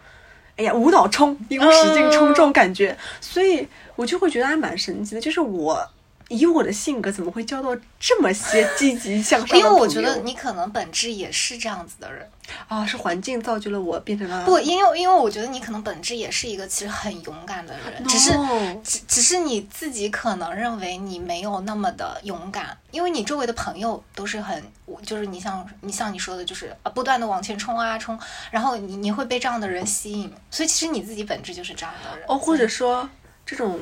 Speaker 2: 哎呀，无脑冲，一股使劲冲这种感觉，所以我就会觉得还蛮神奇的。就是我以我的性格，怎么会交到这么些 积极向上的
Speaker 1: 因为？我觉得你可能本质也是这样子的人，
Speaker 2: 啊，是环境造就了我变成了
Speaker 1: 不，因为因为我觉得你可能本质也是一个其实很勇敢的人，只是只只是你自己可能认为你没有那么的勇敢，因为你周围的朋友都是很，就是你像你像你说的，就是啊不断的往前冲啊冲，然后你你会被这样的人吸引，所以其实你自己本质就是这样的人。
Speaker 2: 哦，或者说这种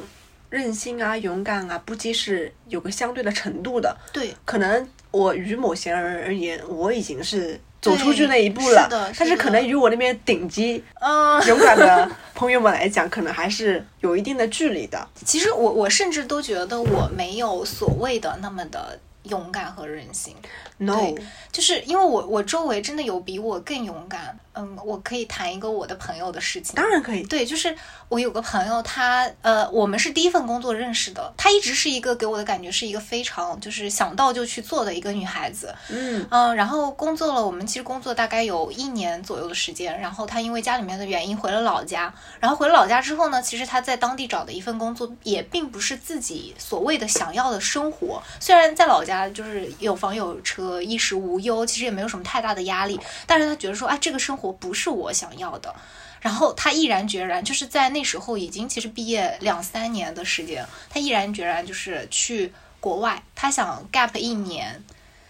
Speaker 2: 韧性啊、勇敢啊，不羁是有个相对的程度的。
Speaker 1: 对
Speaker 2: 可能我于某些人而言，我已经是走出去那一步了，
Speaker 1: 是的
Speaker 2: 但
Speaker 1: 是的
Speaker 2: 是可能与我那边顶级
Speaker 1: 嗯，
Speaker 2: 勇敢的朋友们来讲，可能还是有一定的距离的。
Speaker 1: 其实我我甚至都觉得我没有所谓的那么的勇敢和任性。
Speaker 2: No，
Speaker 1: 就是因为我我周围真的有比我更勇敢，嗯，我可以谈一个我的朋友的事情。
Speaker 2: 当然可以。
Speaker 1: 对，就是我有个朋友，他呃，我们是第一份工作认识的，她一直是一个给我的感觉是一个非常就是想到就去做的一个女孩子，
Speaker 2: 嗯
Speaker 1: 嗯、然后工作了，我们其实工作大概有一年左右的时间，然后她因为家里面的原因回了老家，然后回了老家之后呢，其实她在当地找的一份工作也并不是自己所谓的想要的生活，虽然在老家就是有房有车，衣食无忧，其实也没有什么太大的压力，但是他觉得说，哎，这个生活不是我想要的。然后他毅然决然，就是在那时候已经其实毕业两三年的时间，他毅然决然就是去国外，他想 gap 一年，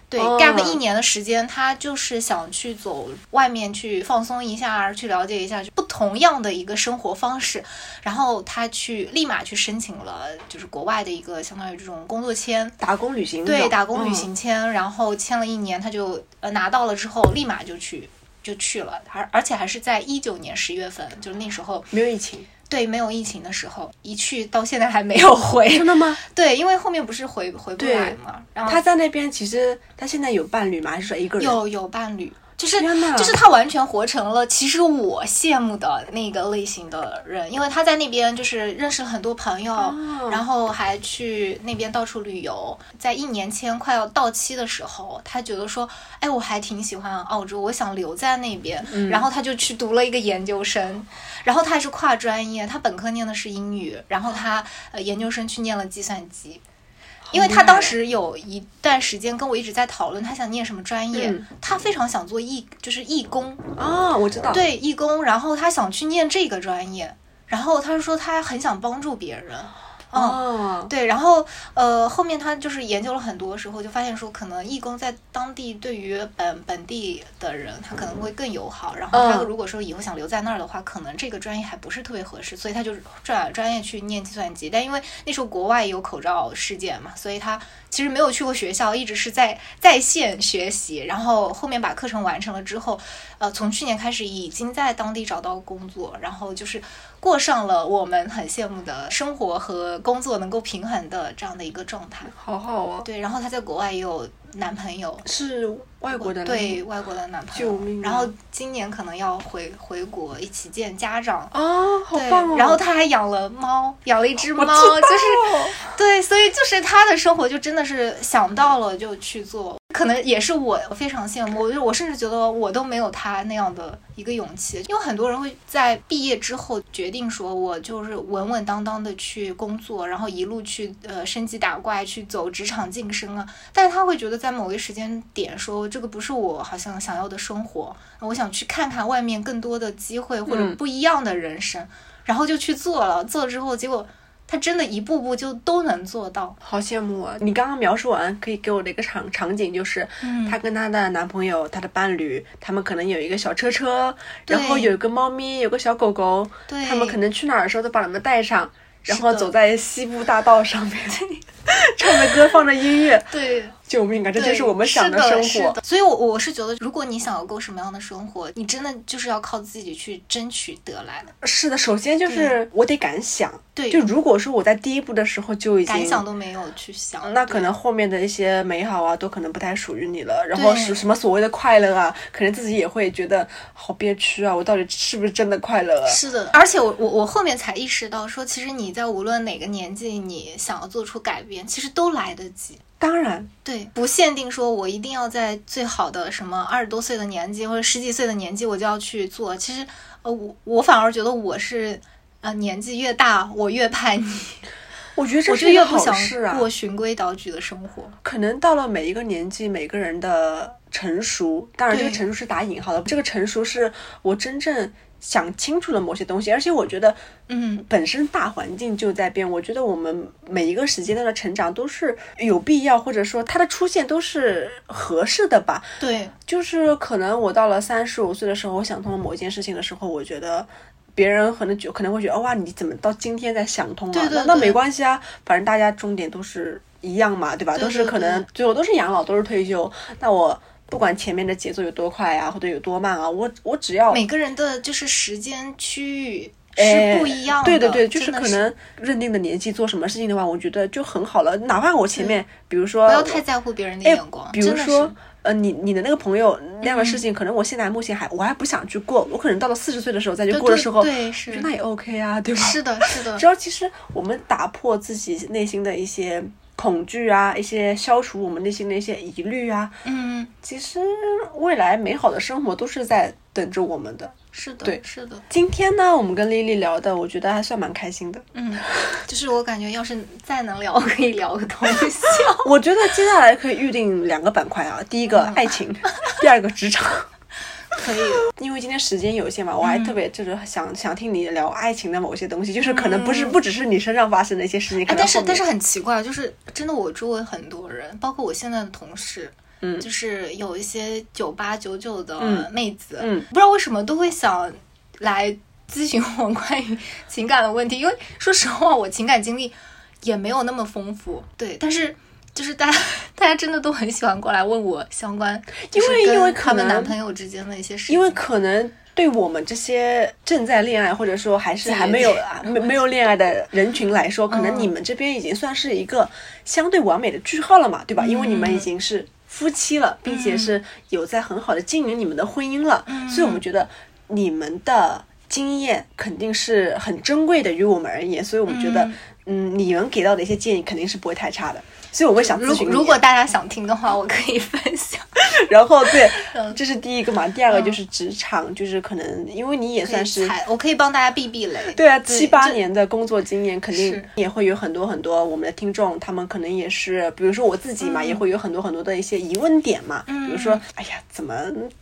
Speaker 1: 对、
Speaker 2: 哦。
Speaker 1: gap 一年的时间，他就是想去走外面去放松一下，去了解一下不同样的一个生活方式。然后他去立马去申请了，就是国外的一个相当于这种工作签，
Speaker 2: 打工旅行
Speaker 1: 对，打工旅
Speaker 2: 嗯
Speaker 1: 行签，然后签了一年，他就呃拿到了之后，立马就去就去了，而而且还是在一九年十月份，就是那时候
Speaker 2: 没有疫情，
Speaker 1: 对没有疫情的时候，一去到现在还没有回
Speaker 2: 真。的吗？
Speaker 1: 对，因为后面不是回回不来嘛，然后
Speaker 2: 他在那边其实他现在有伴侣吗？还是说一个人？
Speaker 1: 有有伴侣。就是就是他完全活成了其实我羡慕的那个类型的人，因为他在那边就是认识了很多朋友，
Speaker 2: 哦
Speaker 1: 然后还去那边到处旅游。在一年签快要到期的时候，他觉得说，哎，我还挺喜欢澳洲，我想留在那边，
Speaker 2: 嗯
Speaker 1: 然后他就去读了一个研究生，然后他还是跨专业，他本科念的是英语，然后他呃研究生去念了计算机。因为他当时有一段时间跟我一直在讨论他想念什么专业，
Speaker 2: 嗯。
Speaker 1: 他非常想做义，就是义工，
Speaker 2: 啊，我知道。，
Speaker 1: 对义工，然后他想去念这个专业，然后他说他很想帮助别人，嗯。
Speaker 2: 哦，
Speaker 1: 对，然后呃，后面他就是研究了很多时候，就发现说，可能义工在当地对于本本地的人，他可能会更友好。然后他
Speaker 2: 嗯
Speaker 1: 如果说以后想留在那儿的话，可能这个专业还不是特别合适，所以他就转专业去念计算机。但因为那时候国外有口罩事件嘛，所以他其实没有去过学校，一直是在在线学习。然后后面把课程完成了之后，呃，从去年开始已经在当地找到工作，然后就是过上了我们很羡慕的生活和工作能够平衡的这样的一个状态。
Speaker 2: 好好哦，
Speaker 1: 对，然后她在国外也有男朋友，
Speaker 2: 是外国的那
Speaker 1: 对外国的男朋友，
Speaker 2: 救命啊。
Speaker 1: 然后今年可能要回回国一起见家长。
Speaker 2: 啊，好
Speaker 1: 对，
Speaker 2: 棒哦。
Speaker 1: 然后她还养了猫，养了一只猫，就是对，所以就是她的生活就真的是想到了就去做，可能也是我非常羡慕，我就我甚至觉得我都没有他那样的一个勇气，因为很多人会在毕业之后决定说，我就是稳稳当当的去工作，然后一路去呃升级打怪，去走职场晋升啊，但是他会觉得在某一时间点说，这个不是我好像想要的生活，我想去看看外面更多的机会或者
Speaker 2: 嗯。
Speaker 1: 不一样的人生，然后就去做了，做了之后，结果他真的一步步就都能做到。
Speaker 2: 好羡慕啊！你刚刚描述完，可以给我的一个场场景就是，
Speaker 1: 嗯
Speaker 2: 她跟她的男朋友、她的伴侣，他们可能有一个小车车，然后有一个猫咪，有个小狗狗，他们可能去哪儿的时候都把它们带上，然后走在西部大道上面，唱着歌，放着音乐，
Speaker 1: 对，
Speaker 2: 救命啊！这就是我们想
Speaker 1: 的
Speaker 2: 生活。
Speaker 1: 的，所以，我我是觉得，如果你想要过什么样的生活，你真的就是要靠自己去争取得来的。
Speaker 2: 是的，首先就是我得敢想。
Speaker 1: 对，
Speaker 2: 就如果说我在第一步的时候就已经
Speaker 1: 敢想都没有去想，
Speaker 2: 那可能后面的一些美好啊，都可能不太属于你了。然后是什么所谓的快乐啊，可能自己也会觉得好憋屈啊！我到底是不是真的快乐？
Speaker 1: 是的，而且我我我后面才意识到，说其实你在无论哪个年纪，你想要做出改变，其实都来得及。
Speaker 2: 当然，
Speaker 1: 对，不限定说我一定要在最好的什么二十多岁的年纪或者十几岁的年纪我就要去做。其实，呃，我我反而觉得我是。呃，年纪越大，我越叛逆。
Speaker 2: 我觉得这
Speaker 1: 是
Speaker 2: 一个好事
Speaker 1: 啊。过循规蹈矩的生活，
Speaker 2: 可能到了每一个年纪，每个人的成熟，当然这个成熟是打引号的。这个成熟是我真正想清楚了某些东西，而且我觉得，
Speaker 1: 嗯，
Speaker 2: 本身大环境就在变。我觉得我们每一个时间段的成长都是有必要，或者说它的出现都是合适的吧。
Speaker 1: 对，
Speaker 2: 就是可能我到了三十五岁的时候，我想通了某一件事情的时候，我觉得。别人可能就可能会觉得哇，你怎么到今天才想通
Speaker 1: 啊？
Speaker 2: 那那没关系啊，反正大家终点都是一样嘛，对吧？都是可能最后都是养老，都是退休。那我不管前面的节奏有多快啊，或者有多慢啊，我我只要
Speaker 1: 每个人的就是时间区域是不一样的。
Speaker 2: 对对对，就
Speaker 1: 是
Speaker 2: 可能认定的年纪做什么事情的话，我觉得就很好了。哪怕我前面比如说
Speaker 1: 不要太在乎别人的眼光，
Speaker 2: 比如说。呃，你你的那个朋友那样的事情，可能我现在目前还我还不想去过，我可能到了四十岁的时候再去过的时候，
Speaker 1: 对是
Speaker 2: 那也 OK 啊，对吧？
Speaker 1: 是的，是的。
Speaker 2: 只要其实我们打破自己内心的一些恐惧啊，一些消除我们内心的一些疑虑啊，
Speaker 1: 嗯，
Speaker 2: 其实未来美好的生活都是在等着我们的。
Speaker 1: 是的，
Speaker 2: 对，
Speaker 1: 是的。
Speaker 2: 今天呢，我们跟丽丽聊的，我觉得还算蛮开心的。
Speaker 1: 嗯，就是我感觉，要是再能聊，可以聊个东西。
Speaker 2: 我觉得接下来可以预定两个板块啊，第一个爱情，第二个职场。
Speaker 1: 可以，
Speaker 2: 因为今天时间有限嘛，我还特别就是想想听你聊爱情的某些东西，就是可能不是不只是你身上发生的一些事情。
Speaker 1: 但是但是很奇怪，就是真的，我周围很多人，包括我现在的同事。
Speaker 2: 嗯，
Speaker 1: 就是有一些九八九九的妹子，
Speaker 2: 嗯，
Speaker 1: 不知道为什么都会想来咨询我关于情感的问题，因为说实话，我情感经历也没有那么丰富，对，但是就是大家大家真的都很喜欢过来问我相关，
Speaker 2: 因为因为
Speaker 1: 他们男朋友之间的一些事
Speaker 2: 情，因为可能对我们这些正在恋爱或者说还是还没有啊没没有恋爱的人群来说，可能你们这边已经算是一个相对完美的句号了嘛，对吧？因为你们已经是。夫妻了，并且是有在很好的经营你们的婚姻了，所以我们觉得你们的经验肯定是很珍贵的，于我们而言，所以我们觉得，嗯，你们给到的一些建议肯定是不会太差的。所以我会想咨询
Speaker 1: 如果大家想听的话，我可以分享。
Speaker 2: 然后对，这是第一个嘛。第二个就是职场，就是可能因为你也算是，
Speaker 1: 我可以帮大家避避雷。
Speaker 2: 对啊，七八年的工作经验，肯定也会有很多很多我们的听众，他们可能也是，比如说我自己嘛，也会有很多很多的一些疑问点嘛。比如说，哎呀，怎么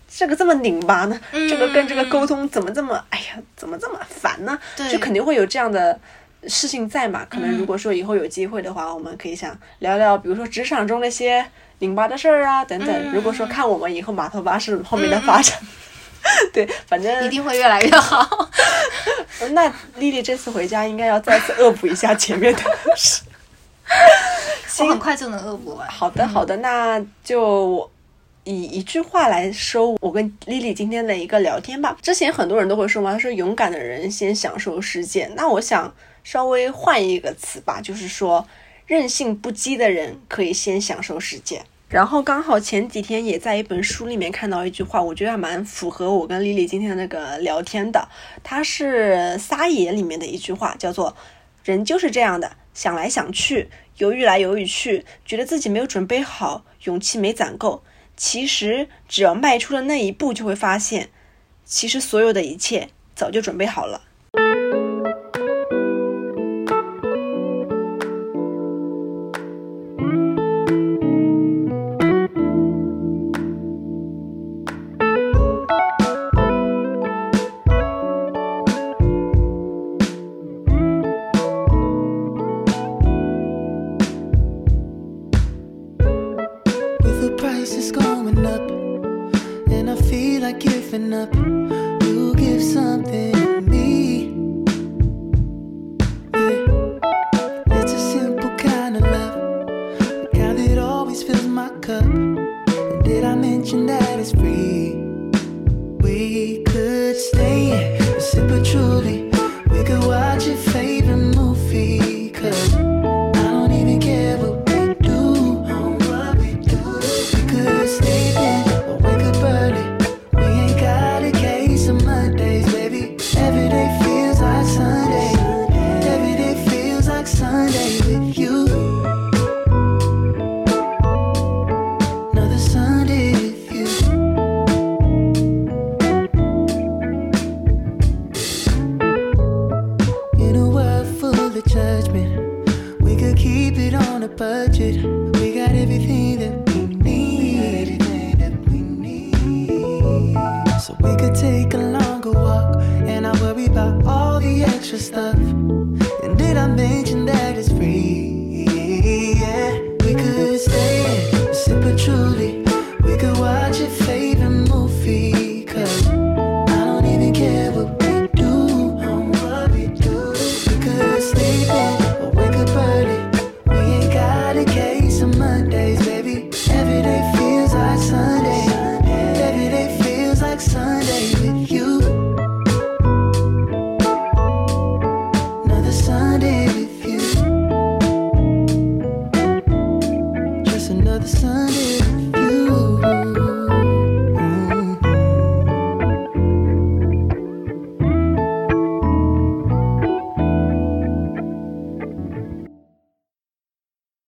Speaker 2: 这个这么拧巴呢？这个跟这个沟通怎么这么，哎呀，怎么这么烦呢？就肯定会有这样的。事情在嘛？可能如果说以后有机会的话，我们可以想聊聊，比如说职场中那些拧巴的事儿啊，等等。如果说看我们以后码头巴士后面的发展，对，反正
Speaker 1: 一定会越来越好。
Speaker 2: 那丽丽这次回家应该要再次恶补一下前面的事。
Speaker 1: 我很快就能恶补完。
Speaker 2: 好的，好的，那就以一句话来收我跟丽丽今天的一个聊天吧。之前很多人都会说嘛，他说勇敢的人先享受世界。那我想。稍微换一个词吧，就是说，任性不羁的人可以先享受世界。然后刚好前几天也在一本书里面看到一句话，我觉得还蛮符合我跟丽丽今天那个聊天的。它是撒野里面的一句话，叫做“人就是这样的，想来想去，犹豫来犹豫去，觉得自己没有准备好，勇气没攒够。其实只要迈出了那一步，就会发现，其实所有的一切早就准备好了。”